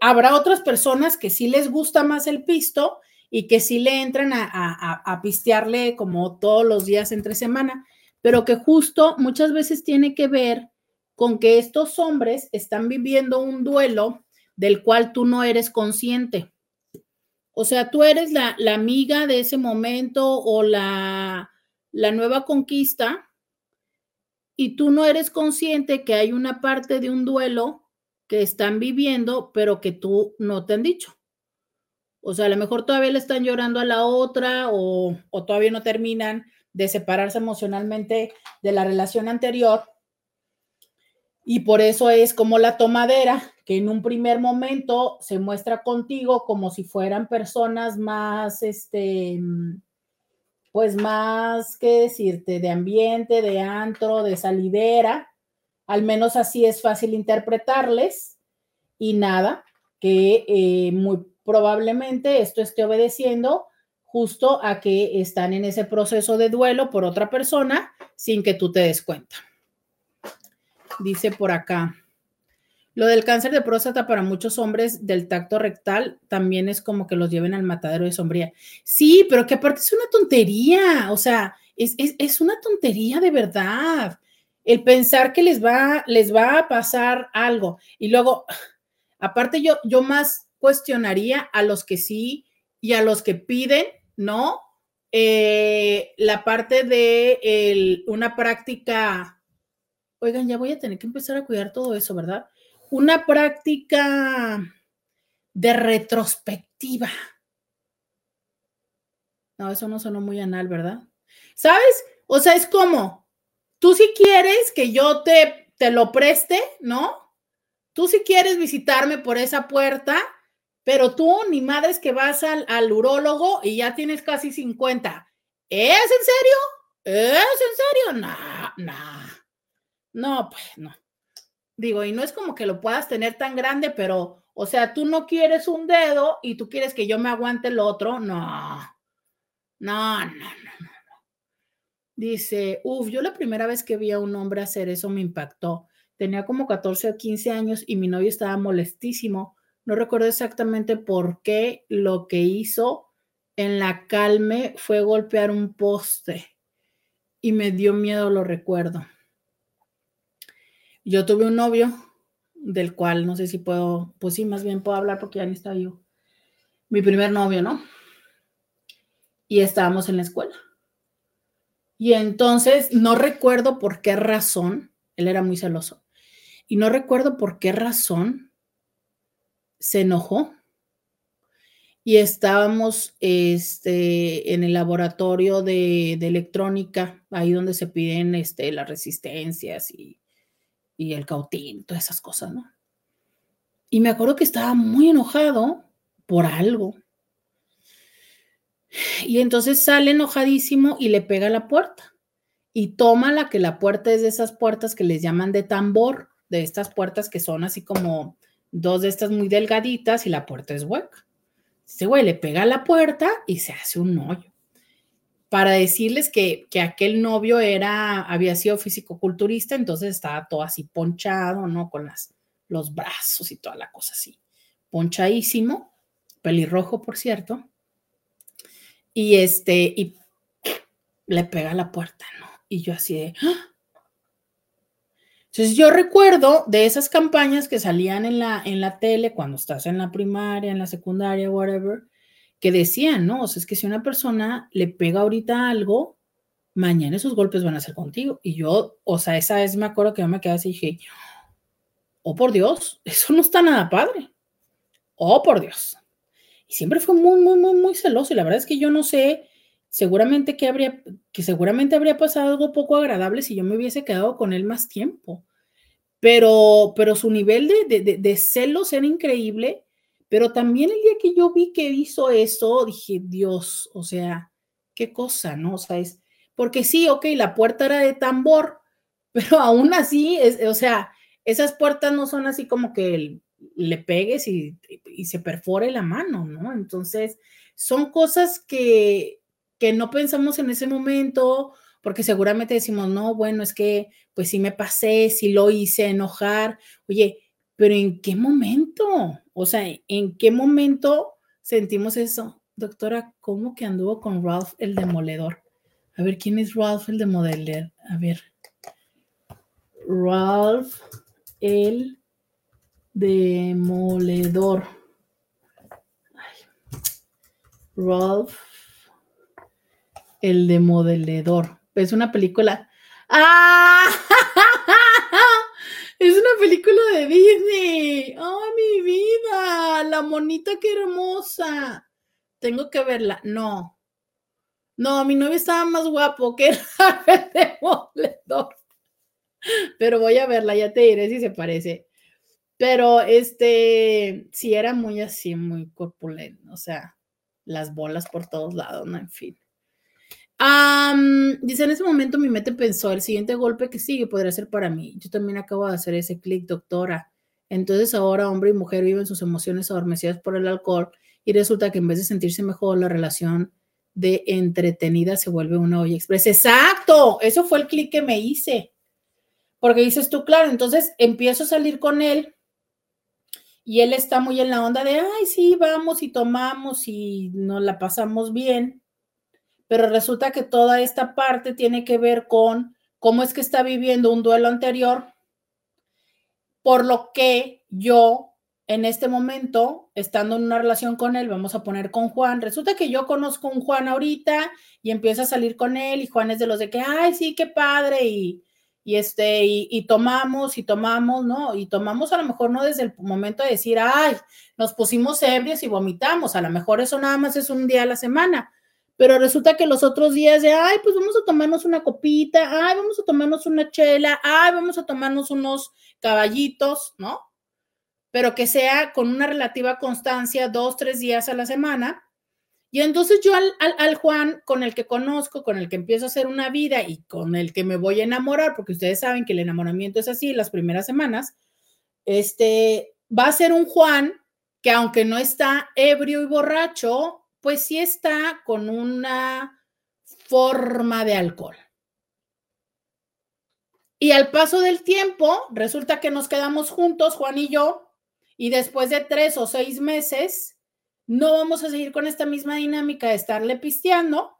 habrá otras personas que sí les gusta más el pisto y que sí le entran a, a pistearle como todos los días entre semana, pero que justo muchas veces tiene que ver con que estos hombres están viviendo un duelo del cual tú no eres consciente. O sea, tú eres la, amiga de ese momento o la, la nueva conquista y tú no eres consciente que hay una parte de un duelo que están viviendo, pero que tú no te han dicho. O sea, a lo mejor todavía le están llorando a la otra o, o todavía no terminan de separarse emocionalmente de la relación anterior. Y por eso es como la tomadera, que en un primer momento se muestra contigo como si fueran personas más, este, pues más, ¿qué decirte? De ambiente, de antro, de salidera. Al menos así es fácil interpretarles. Y nada, que eh, muy probablemente esto esté obedeciendo justo a que están en ese proceso de duelo por otra persona sin que tú te des cuenta. Dice por acá. Lo del cáncer de próstata para muchos hombres del tacto rectal también es como que los lleven al matadero de sombría. Sí, pero que aparte es una tontería, o sea, es, es una tontería de verdad. El pensar que les va, les va a pasar algo. Y luego, aparte yo, yo más cuestionaría a los que sí y a los que piden, ¿no? Eh, la parte de una práctica, oigan, ya voy a tener que empezar a cuidar todo eso, ¿verdad? Una práctica de retrospectiva. No, eso no sonó muy anal, ¿verdad? ¿Sabes? O sea, es como, tú si quieres que yo te, te lo preste, ¿no? Tú si quieres visitarme por esa puerta, pero tú ni madres que vas al, al urólogo y ya tienes casi 50. ¿Es en serio? ¿Es en serio? No, no. No, pues no. Digo, y no es como que lo puedas tener tan grande, pero, o sea, tú no quieres un dedo y tú quieres que yo me aguante el otro. No, no, no, no, no. Dice, uff, yo la primera vez que vi a un hombre hacer eso me impactó. Tenía como 14 o 15 años y mi novio estaba molestísimo no recuerdo exactamente por qué lo que hizo en la calme fue golpear un poste y me dio miedo, lo recuerdo. Yo tuve un novio del cual no sé si puedo, pues sí, más bien puedo hablar porque ya ni está yo. Mi primer novio, ¿no? Y estábamos en la escuela. Y entonces no recuerdo por qué razón, él era muy celoso, y no recuerdo por qué razón se enojó y estábamos este, en el laboratorio de, electrónica, ahí donde se piden este, las resistencias y, y el cautín, todas esas cosas, ¿no? Y me acuerdo que estaba muy enojado por algo. Y entonces sale enojadísimo y le pega la puerta. Y toma la que la puerta es de esas puertas que les llaman de tambor, de estas puertas que son así como dos de estas muy delgaditas y la puerta es hueca. Este güey le pega la puerta y se hace un hoyo. Para decirles que, que aquel novio era, había sido físico-culturista, entonces estaba todo así ponchado, ¿no? Con las, los brazos y toda la cosa así. Ponchadísimo, pelirrojo, por cierto. Y este, y le pega a la puerta, ¿no? Y yo así de, ¡Ah! Entonces yo recuerdo de esas campañas que salían en la, en la tele cuando estás en la primaria, en la secundaria, whatever, que decían, ¿no? O sea, es que si una persona le pega ahorita algo, mañana esos golpes van a ser contigo. Y yo, o sea, esa vez me acuerdo que yo me quedé así y dije, oh por Dios, eso no está nada padre. Oh por Dios. Y siempre fue muy, muy, muy, muy celoso. Y la verdad es que yo no sé, seguramente que habría, que seguramente habría pasado algo poco agradable si yo me hubiese quedado con él más tiempo pero, pero su nivel de, de, de, celos era increíble, pero también el día que yo vi que hizo eso, dije, Dios, o sea, qué cosa, ¿no? O sea, es, porque sí, ok, la puerta era de tambor, pero aún así, es, o sea, esas puertas no son así como que le pegues y, y se perfore la mano, ¿no? Entonces, son cosas que, que no pensamos en ese momento porque seguramente decimos, no, bueno, es que pues sí me pasé, sí lo hice enojar. Oye, pero ¿en qué momento? O sea, ¿en qué momento sentimos eso? Doctora, ¿cómo que anduvo con Ralph el demoledor? A ver, ¿quién es Ralph el demoledor? A ver. Ralph el demoledor. Ralph el demoledor es una película. ¡Ah! Es una película de Disney. ¡Ay, mi vida! La monita, qué hermosa. Tengo que verla. No. No, mi novio estaba más guapo que el de Moledor. Pero voy a verla, ya te diré si se parece. Pero este, sí era muy así, muy corpulento. O sea, las bolas por todos lados, ¿no? En fin dice, en ese momento mi mente pensó, el siguiente golpe que sigue podría ser para mí. Yo también acabo de hacer ese clic, doctora. Entonces ahora hombre y mujer viven sus emociones adormecidas por el alcohol y resulta que en vez de sentirse mejor, la relación de entretenida se vuelve una olla express. Exacto, eso fue el clic que me hice. Porque dices tú, claro, entonces empiezo a salir con él y él está muy en la onda de, ay, sí, vamos y tomamos y nos la pasamos bien pero resulta que toda esta parte tiene que ver con cómo es que está viviendo un duelo anterior, por lo que yo en este momento, estando en una relación con él, vamos a poner con Juan, resulta que yo conozco a un Juan ahorita y empiezo a salir con él y Juan es de los de que, ay, sí, qué padre y, y este, y, tomamos y tomamos, ¿no? Y tomamos a lo mejor no desde el momento de decir, ay, nos pusimos ebrios y vomitamos, a lo mejor eso nada más es un día a la semana, pero resulta que los otros días de, ay, pues vamos a tomarnos una copita, ay, vamos a tomarnos una chela, ay, vamos a tomarnos unos caballitos, ¿no? Pero que sea con una relativa constancia, dos, tres días a la semana. Y entonces yo al, al, Juan con el que conozco, con el que empiezo a hacer una vida y con el que me voy a enamorar, porque ustedes saben que el enamoramiento es así las primeras semanas, este, va a ser un Juan que aunque no está ebrio y borracho, pues sí está con una forma de alcohol. Y al paso del tiempo, resulta que nos quedamos juntos, Juan y yo, y después de tres o seis meses, no vamos a seguir con esta misma dinámica de estarle pisteando,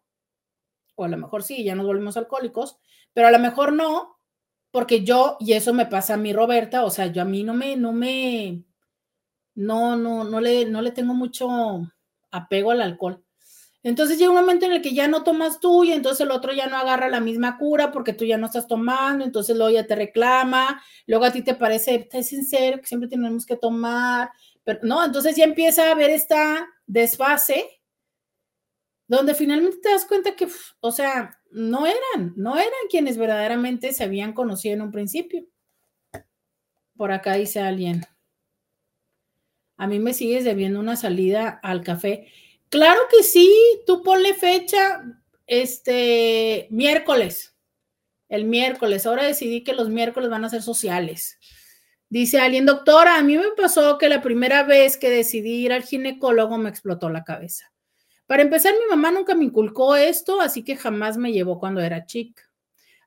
o a lo mejor sí, ya nos volvimos alcohólicos, pero a lo mejor no, porque yo, y eso me pasa a mí, Roberta, o sea, yo a mí no me, no me, no, no, no le, no le tengo mucho apego al alcohol. Entonces llega un momento en el que ya no tomas tú y entonces el otro ya no agarra la misma cura porque tú ya no estás tomando, entonces luego ya te reclama, luego a ti te parece, ¿estás sincero que siempre tenemos que tomar? Pero no, entonces ya empieza a haber esta desfase donde finalmente te das cuenta que, o sea, no eran, no eran quienes verdaderamente se habían conocido en un principio. Por acá dice alguien a mí me sigues debiendo una salida al café. Claro que sí, tú ponle fecha, este, miércoles, el miércoles. Ahora decidí que los miércoles van a ser sociales. Dice alguien, doctora, a mí me pasó que la primera vez que decidí ir al ginecólogo me explotó la cabeza. Para empezar, mi mamá nunca me inculcó esto, así que jamás me llevó cuando era chica.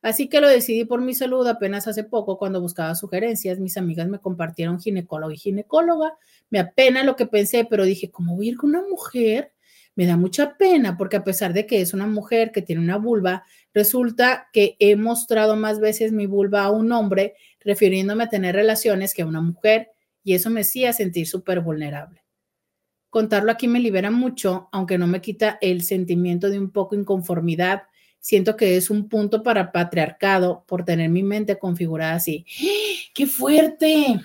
Así que lo decidí por mi salud apenas hace poco cuando buscaba sugerencias. Mis amigas me compartieron ginecólogo y ginecóloga. Me apena lo que pensé, pero dije, ¿cómo voy a ir con una mujer? Me da mucha pena porque a pesar de que es una mujer que tiene una vulva, resulta que he mostrado más veces mi vulva a un hombre refiriéndome a tener relaciones que a una mujer y eso me hacía sentir súper vulnerable. Contarlo aquí me libera mucho, aunque no me quita el sentimiento de un poco inconformidad siento que es un punto para patriarcado por tener mi mente configurada así. ¡Qué fuerte!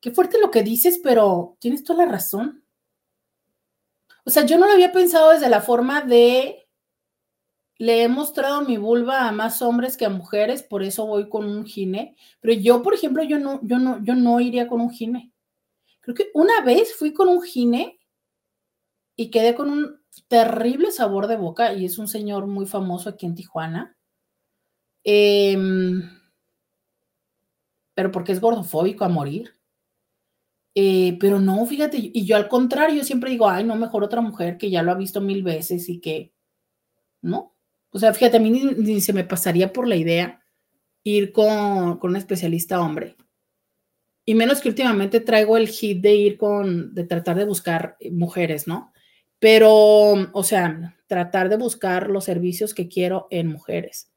Qué fuerte lo que dices, pero tienes toda la razón. O sea, yo no lo había pensado desde la forma de le he mostrado mi vulva a más hombres que a mujeres, por eso voy con un gine. Pero yo, por ejemplo, yo no, yo no, yo no iría con un gine. Creo que una vez fui con un gine y quedé con un terrible sabor de boca y es un señor muy famoso aquí en Tijuana. Em, pero porque es gordofóbico a morir. Eh, pero no, fíjate, y yo al contrario, siempre digo, ay, no, mejor otra mujer que ya lo ha visto mil veces y que, ¿no? O sea, fíjate, a mí ni, se me pasaría por la idea ir con, con un especialista hombre. Y menos que últimamente traigo el hit de ir con, de tratar de buscar mujeres, ¿no? Pero, o sea, tratar de buscar los servicios que quiero en mujeres.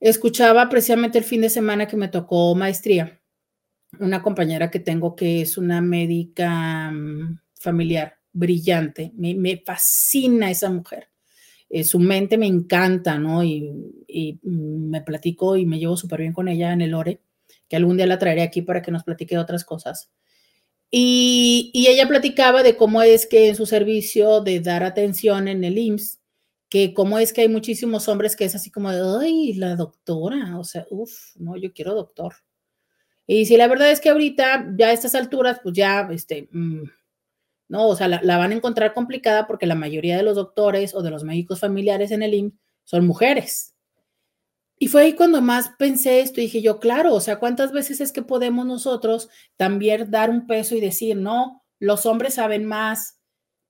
Escuchaba precisamente el fin de semana que me tocó maestría, una compañera que tengo que es una médica mm, familiar brillante, me, fascina esa mujer. Eh, su mente me encanta, ¿no? Y, me platico y me llevo súper bien con ella en el ORE, que algún día la traeré aquí para que nos platique otras cosas. Y, ella platicaba de cómo es que en su servicio de dar atención en el IMSS, que cómo es que hay muchísimos hombres que es así como ay, la doctora, o sea, uff, no, yo quiero doctor. Y si la verdad es que ahorita, ya a estas alturas, pues ya, este, mm, no, o sea, la, van a encontrar complicada porque la mayoría de los doctores o de los médicos familiares en el IMSS son mujeres. Y fue ahí cuando más pensé esto y dije yo, claro, o sea, ¿cuántas veces es que podemos nosotros también dar un peso y decir, no, los hombres saben más?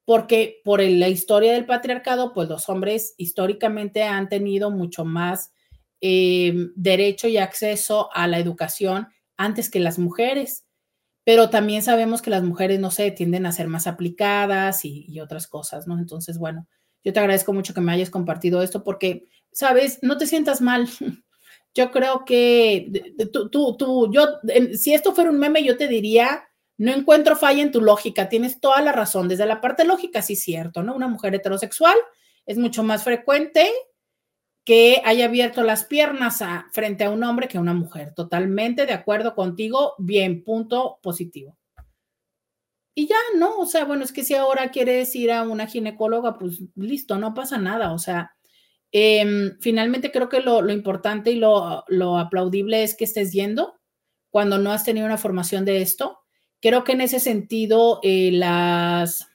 Porque por la historia del patriarcado, pues los hombres históricamente han tenido mucho más eh, derecho y acceso a la educación antes que las mujeres, pero también sabemos que las mujeres, no sé, tienden a ser más aplicadas y, otras cosas, ¿no? Entonces, bueno, yo te agradezco mucho que me hayas compartido esto porque, sabes, no te sientas mal. Yo creo que tú, tú, tú, yo, si esto fuera un meme, yo te diría, no encuentro falla en tu lógica, tienes toda la razón. Desde la parte lógica, sí, cierto, ¿no? Una mujer heterosexual es mucho más frecuente que haya abierto las piernas frente a un hombre que a una mujer. Totalmente de acuerdo contigo, bien, punto positivo. Y ya, ¿no? O sea, bueno, es que si ahora quieres ir a una ginecóloga, pues listo, no pasa nada. O sea, em, finalmente creo que lo, importante y lo, aplaudible es que estés yendo cuando no has tenido una formación de esto. Creo que en ese sentido, eh, las,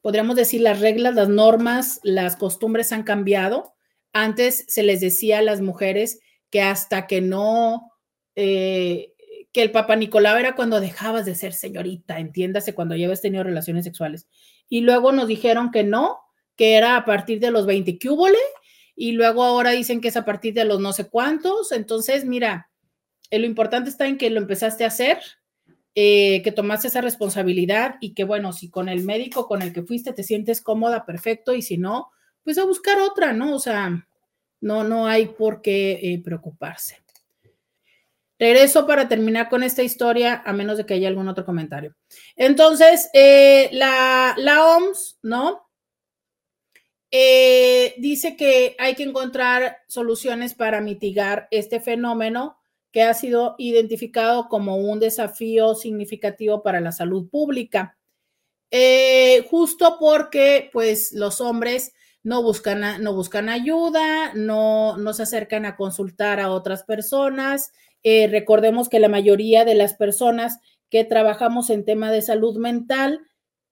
podríamos decir, las reglas, las normas, las costumbres han cambiado antes se les decía a las mujeres que hasta que no, eh, que el Papa Nicolau era cuando dejabas de ser señorita, entiéndase, cuando ya habías tenido relaciones sexuales. Y luego nos dijeron que no, que era a partir de los 20 que y luego ahora dicen que es a partir de los no sé cuántos. Entonces, mira, eh, lo importante está en que lo empezaste a hacer, eh, que tomaste esa responsabilidad y que, bueno, si con el médico con el que fuiste te sientes cómoda, perfecto, y si no, pues a buscar otra, ¿no? O sea, no, no hay por qué eh, preocuparse. Regreso para terminar con esta historia, a menos de que haya algún otro comentario. Entonces, eh, la, OMS, ¿no? Eh, dice que hay que encontrar soluciones para mitigar este fenómeno que ha sido identificado como un desafío significativo para la salud pública. justo porque, pues, los hombres no buscan, no buscan ayuda, no, no se acercan a consultar a otras personas. Eh, recordemos que la mayoría de las personas que trabajamos en tema de salud mental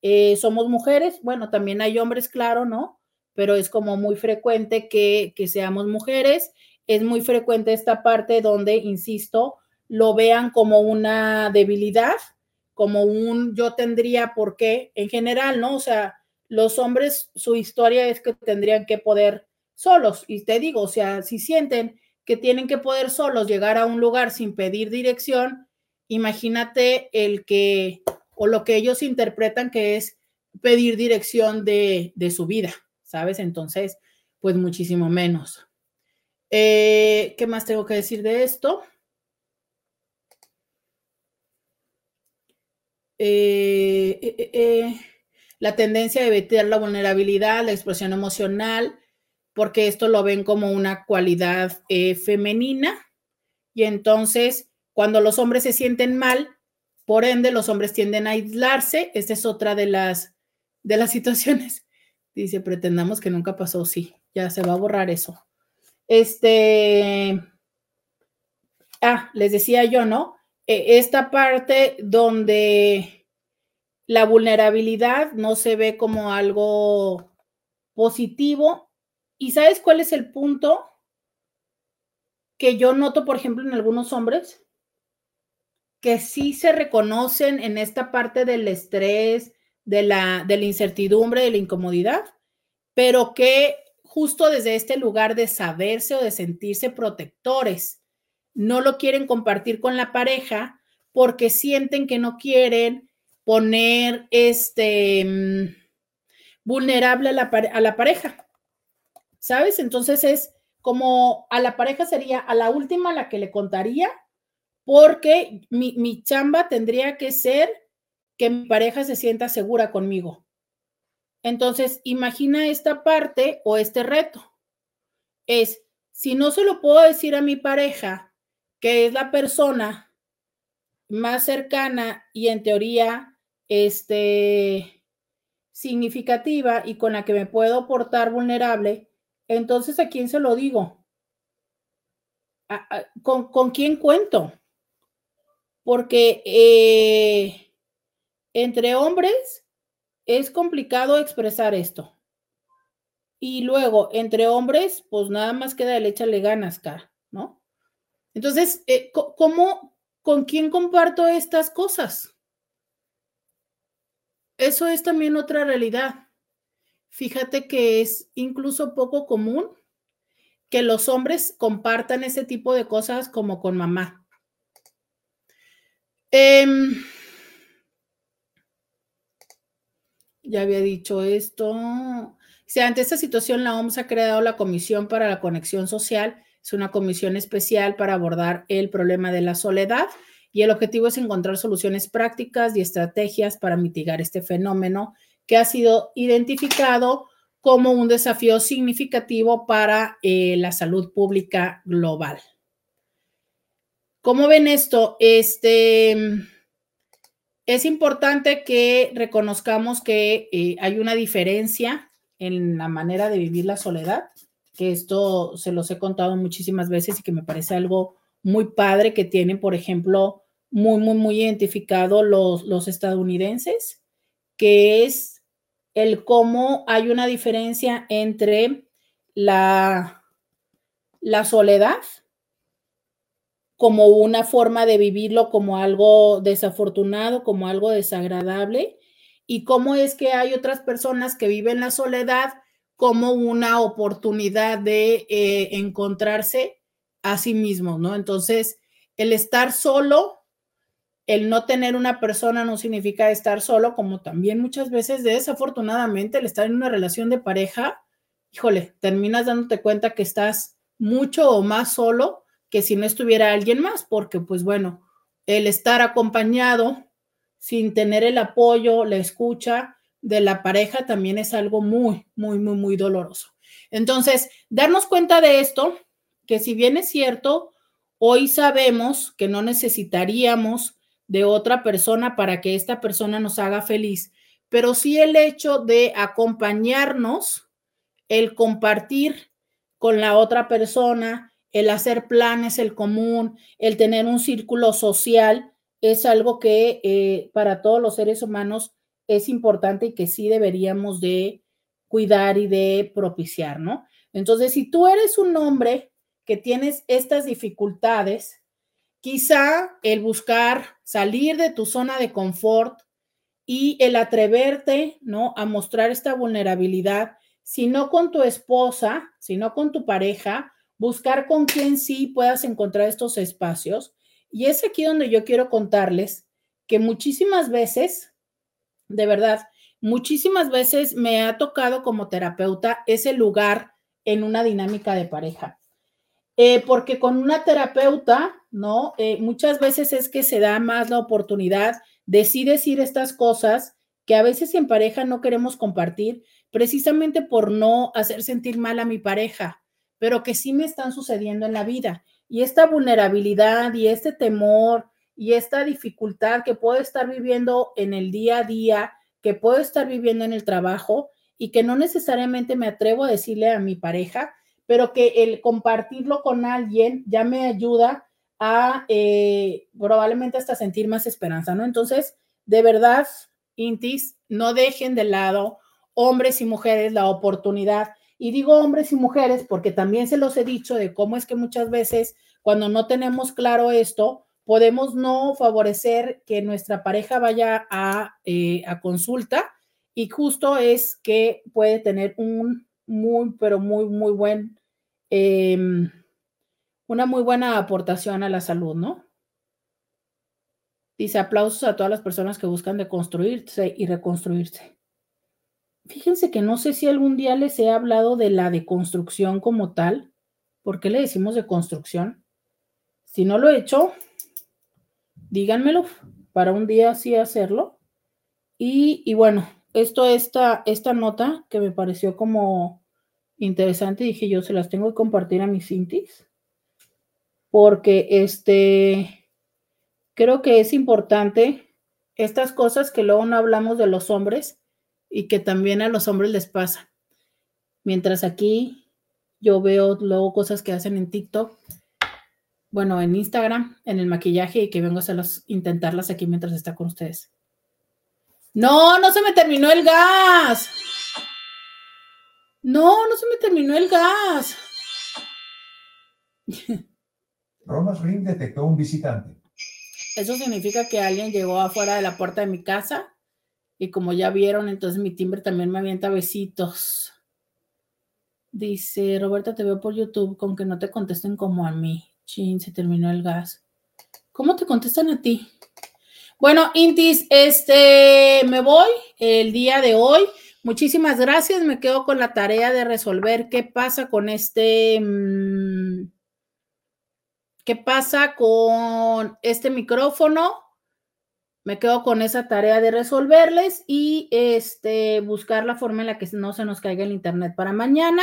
eh, somos mujeres. Bueno, también hay hombres, claro, ¿no? Pero es como muy frecuente que, que seamos mujeres. Es muy frecuente esta parte donde, insisto, lo vean como una debilidad, como un yo tendría por qué en general, ¿no? O sea, los hombres, su historia es que tendrían que poder solos. Y te digo, o sea, si sienten que tienen que poder solos llegar a un lugar sin pedir dirección, imagínate el que, o lo que ellos interpretan que es pedir dirección de, su vida, ¿sabes? Entonces, pues muchísimo menos. Eh, ¿Qué más tengo que decir de esto? eh, eh, eh, eh la tendencia de evitar la vulnerabilidad, la expresión emocional, porque esto lo ven como una cualidad eh, femenina. Y entonces, cuando los hombres se sienten mal, por ende, los hombres tienden a aislarse. Esta es otra de las, de las situaciones. Dice, pretendamos que nunca pasó. Sí, ya se va a borrar eso. Este, ah, les decía yo, ¿no? E, esta parte donde la vulnerabilidad no se ve como algo positivo. ¿Y sabes cuál es el punto que yo noto, por ejemplo, en algunos hombres? Que sí se reconocen en esta parte del estrés, de la, de la incertidumbre, de la incomodidad, pero que justo desde este lugar de saberse o de sentirse protectores, no lo quieren compartir con la pareja porque sienten que no quieren poner este mm, vulnerable a la, a la pareja. ¿Sabes? Entonces es como a la pareja sería a la última la que le contaría, porque mi, mi, chamba tendría que ser que mi pareja se sienta segura conmigo. Entonces, imagina esta parte o este reto. Es, si no se lo puedo decir a mi pareja, que es la persona más cercana y en teoría, este, significativa y con la que me puedo portar vulnerable, entonces ¿a quién se lo digo? con, con, quién cuento? Porque eh, entre hombres es complicado expresar esto. Y luego, entre hombres, pues nada más queda el échale ganas, cara, ¿no? Entonces, eh, ¿cómo, con quién comparto estas cosas? Eso es también otra realidad. Fíjate que es incluso poco común que los hombres compartan ese tipo de cosas como con mamá. Em, ya había dicho esto. Si ante esta situación la OMS ha creado la Comisión para la Conexión Social. Es una comisión especial para abordar el problema de la soledad y el objetivo es encontrar soluciones prácticas y estrategias para mitigar este fenómeno que ha sido identificado como un desafío significativo para eh, la salud pública global. ¿Cómo ven esto? Este es importante que reconozcamos que eh, hay una diferencia en la manera de vivir la soledad, que esto se los he contado muchísimas veces y que me parece algo muy padre que tienen, por ejemplo, muy, muy, muy identificado los, los estadounidenses, que es el cómo hay una diferencia entre la, la soledad como una forma de vivirlo como algo desafortunado, como algo desagradable, y cómo es que hay otras personas que viven la soledad como una oportunidad de eh, encontrarse a sí mismos, ¿no? Entonces, el estar solo, el no tener una persona no significa estar solo, como también muchas veces, desafortunadamente, el estar en una relación de pareja, híjole, terminas dándote cuenta que estás mucho o más solo que si no estuviera alguien más, porque pues bueno, el estar acompañado sin tener el apoyo, la escucha de la pareja también es algo muy, muy, muy, muy doloroso. Entonces, darnos cuenta de esto, que si bien es cierto, hoy sabemos que no necesitaríamos de otra persona para que esta persona nos haga feliz, pero sí el hecho de acompañarnos, el compartir con la otra persona, el hacer planes, el común, el tener un círculo social, es algo que eh, para todos los seres humanos es importante y que sí deberíamos de cuidar y de propiciar, ¿no? Entonces, si tú eres un hombre que tienes estas dificultades, quizá el buscar salir de tu zona de confort y el atreverte, ¿no? A mostrar esta vulnerabilidad, si no con tu esposa, sino con tu pareja, buscar con quién sí puedas encontrar estos espacios. Y es aquí donde yo quiero contarles que muchísimas veces, de verdad, muchísimas veces me ha tocado como terapeuta ese lugar en una dinámica de pareja. Eh, porque con una terapeuta, ¿no? Eh, muchas veces es que se da más la oportunidad de sí decir estas cosas que a veces en pareja no queremos compartir, precisamente por no hacer sentir mal a mi pareja pero que sí me están sucediendo en la vida. Y esta vulnerabilidad y este temor y esta dificultad que puedo estar viviendo en el día a día, que puedo estar viviendo en el trabajo y que no necesariamente me atrevo a decirle a mi pareja, pero que el compartirlo con alguien ya me ayuda a eh, probablemente hasta sentir más esperanza, ¿no? Entonces, de verdad, Intis, no dejen de lado hombres y mujeres la oportunidad y digo hombres y mujeres porque también se los he dicho de cómo es que muchas veces cuando no tenemos claro esto, podemos no favorecer que nuestra pareja vaya a, eh, consulta y justo es que puede tener un muy, pero muy, muy buen, em, una muy buena aportación a la salud, ¿no? Dice aplausos a todas las personas que buscan deconstruirse y reconstruirse. Fíjense que no sé si algún día les he hablado de la deconstrucción como tal. ¿Por qué le decimos deconstrucción? Si no lo he hecho, díganmelo para un día así hacerlo. Y, bueno, esto, esta, esta nota que me pareció como interesante, dije yo, se las tengo que compartir a mis cintis, porque este, creo que es importante estas cosas que luego no hablamos de los hombres y que también a los hombres les pasa. Mientras aquí yo veo luego cosas que hacen en TikTok, bueno, en Instagram, en el maquillaje y que vengo a hacerlas, intentarlas aquí mientras está con ustedes. No, no se me terminó el gas. No, no se me terminó el gas. Romas Ring detectó un visitante. Eso significa que alguien llegó afuera de la puerta de mi casa y como ya vieron, entonces mi timbre también me avienta besitos. Dice, Roberta, te veo por YouTube con que no te contesten como a mí. Chin, se terminó el gas. ¿Cómo te contestan a ti? Bueno, Intis, este, me voy el día de hoy. Muchísimas gracias. Me quedo con la tarea de resolver qué pasa con este, mm, qué pasa con este micrófono. Me quedo con esa tarea de resolverles y este, buscar la forma en la que no se nos caiga el internet para mañana.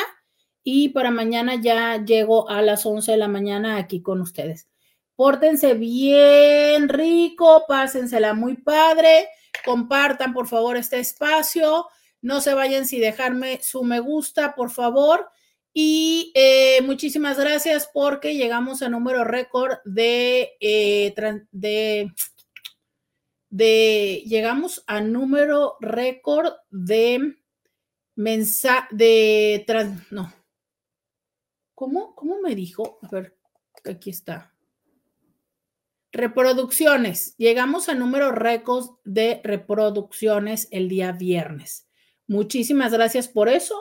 Y para mañana ya llego a las 11 de la mañana aquí con ustedes. Pórtense bien rico, pásensela muy padre, compartan por favor este espacio, no se vayan sin dejarme su me gusta, por favor. Y eh, muchísimas gracias porque llegamos a número récord de, eh, de, de, llegamos a número récord de mensaje, de, trans, no, ¿cómo, ¿cómo me dijo? A ver, aquí está. Reproducciones. Llegamos a número récord de reproducciones el día viernes. Muchísimas gracias por eso.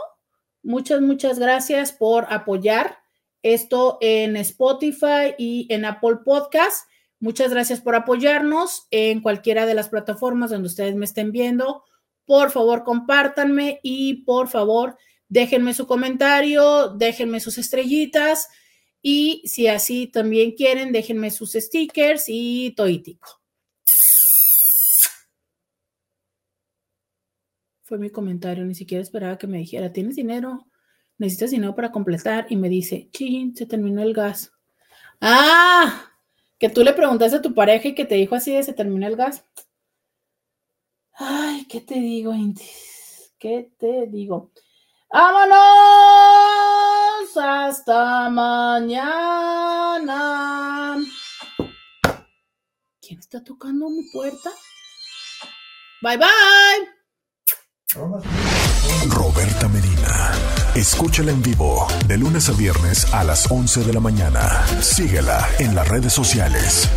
Muchas, muchas gracias por apoyar esto en Spotify y en Apple Podcast. Muchas gracias por apoyarnos en cualquiera de las plataformas donde ustedes me estén viendo. Por favor, compártanme y por favor, déjenme su comentario, déjenme sus estrellitas y si así también quieren, déjenme sus stickers y toítico. Fue mi comentario, ni siquiera esperaba que me dijera, ¿tienes dinero? ¿Necesitas dinero para completar? Y me dice, chin, se terminó el gas. Ah, que tú le preguntaste a tu pareja y que te dijo así de se terminó el gas. Ay, ¿qué te digo, Intis? ¿Qué te digo? ¡Vámonos! Hasta mañana. ¿Quién está tocando mi puerta? Bye bye. Roberta Medina. Escúchala en vivo de lunes a viernes a las 11 de la mañana. Síguela en las redes sociales.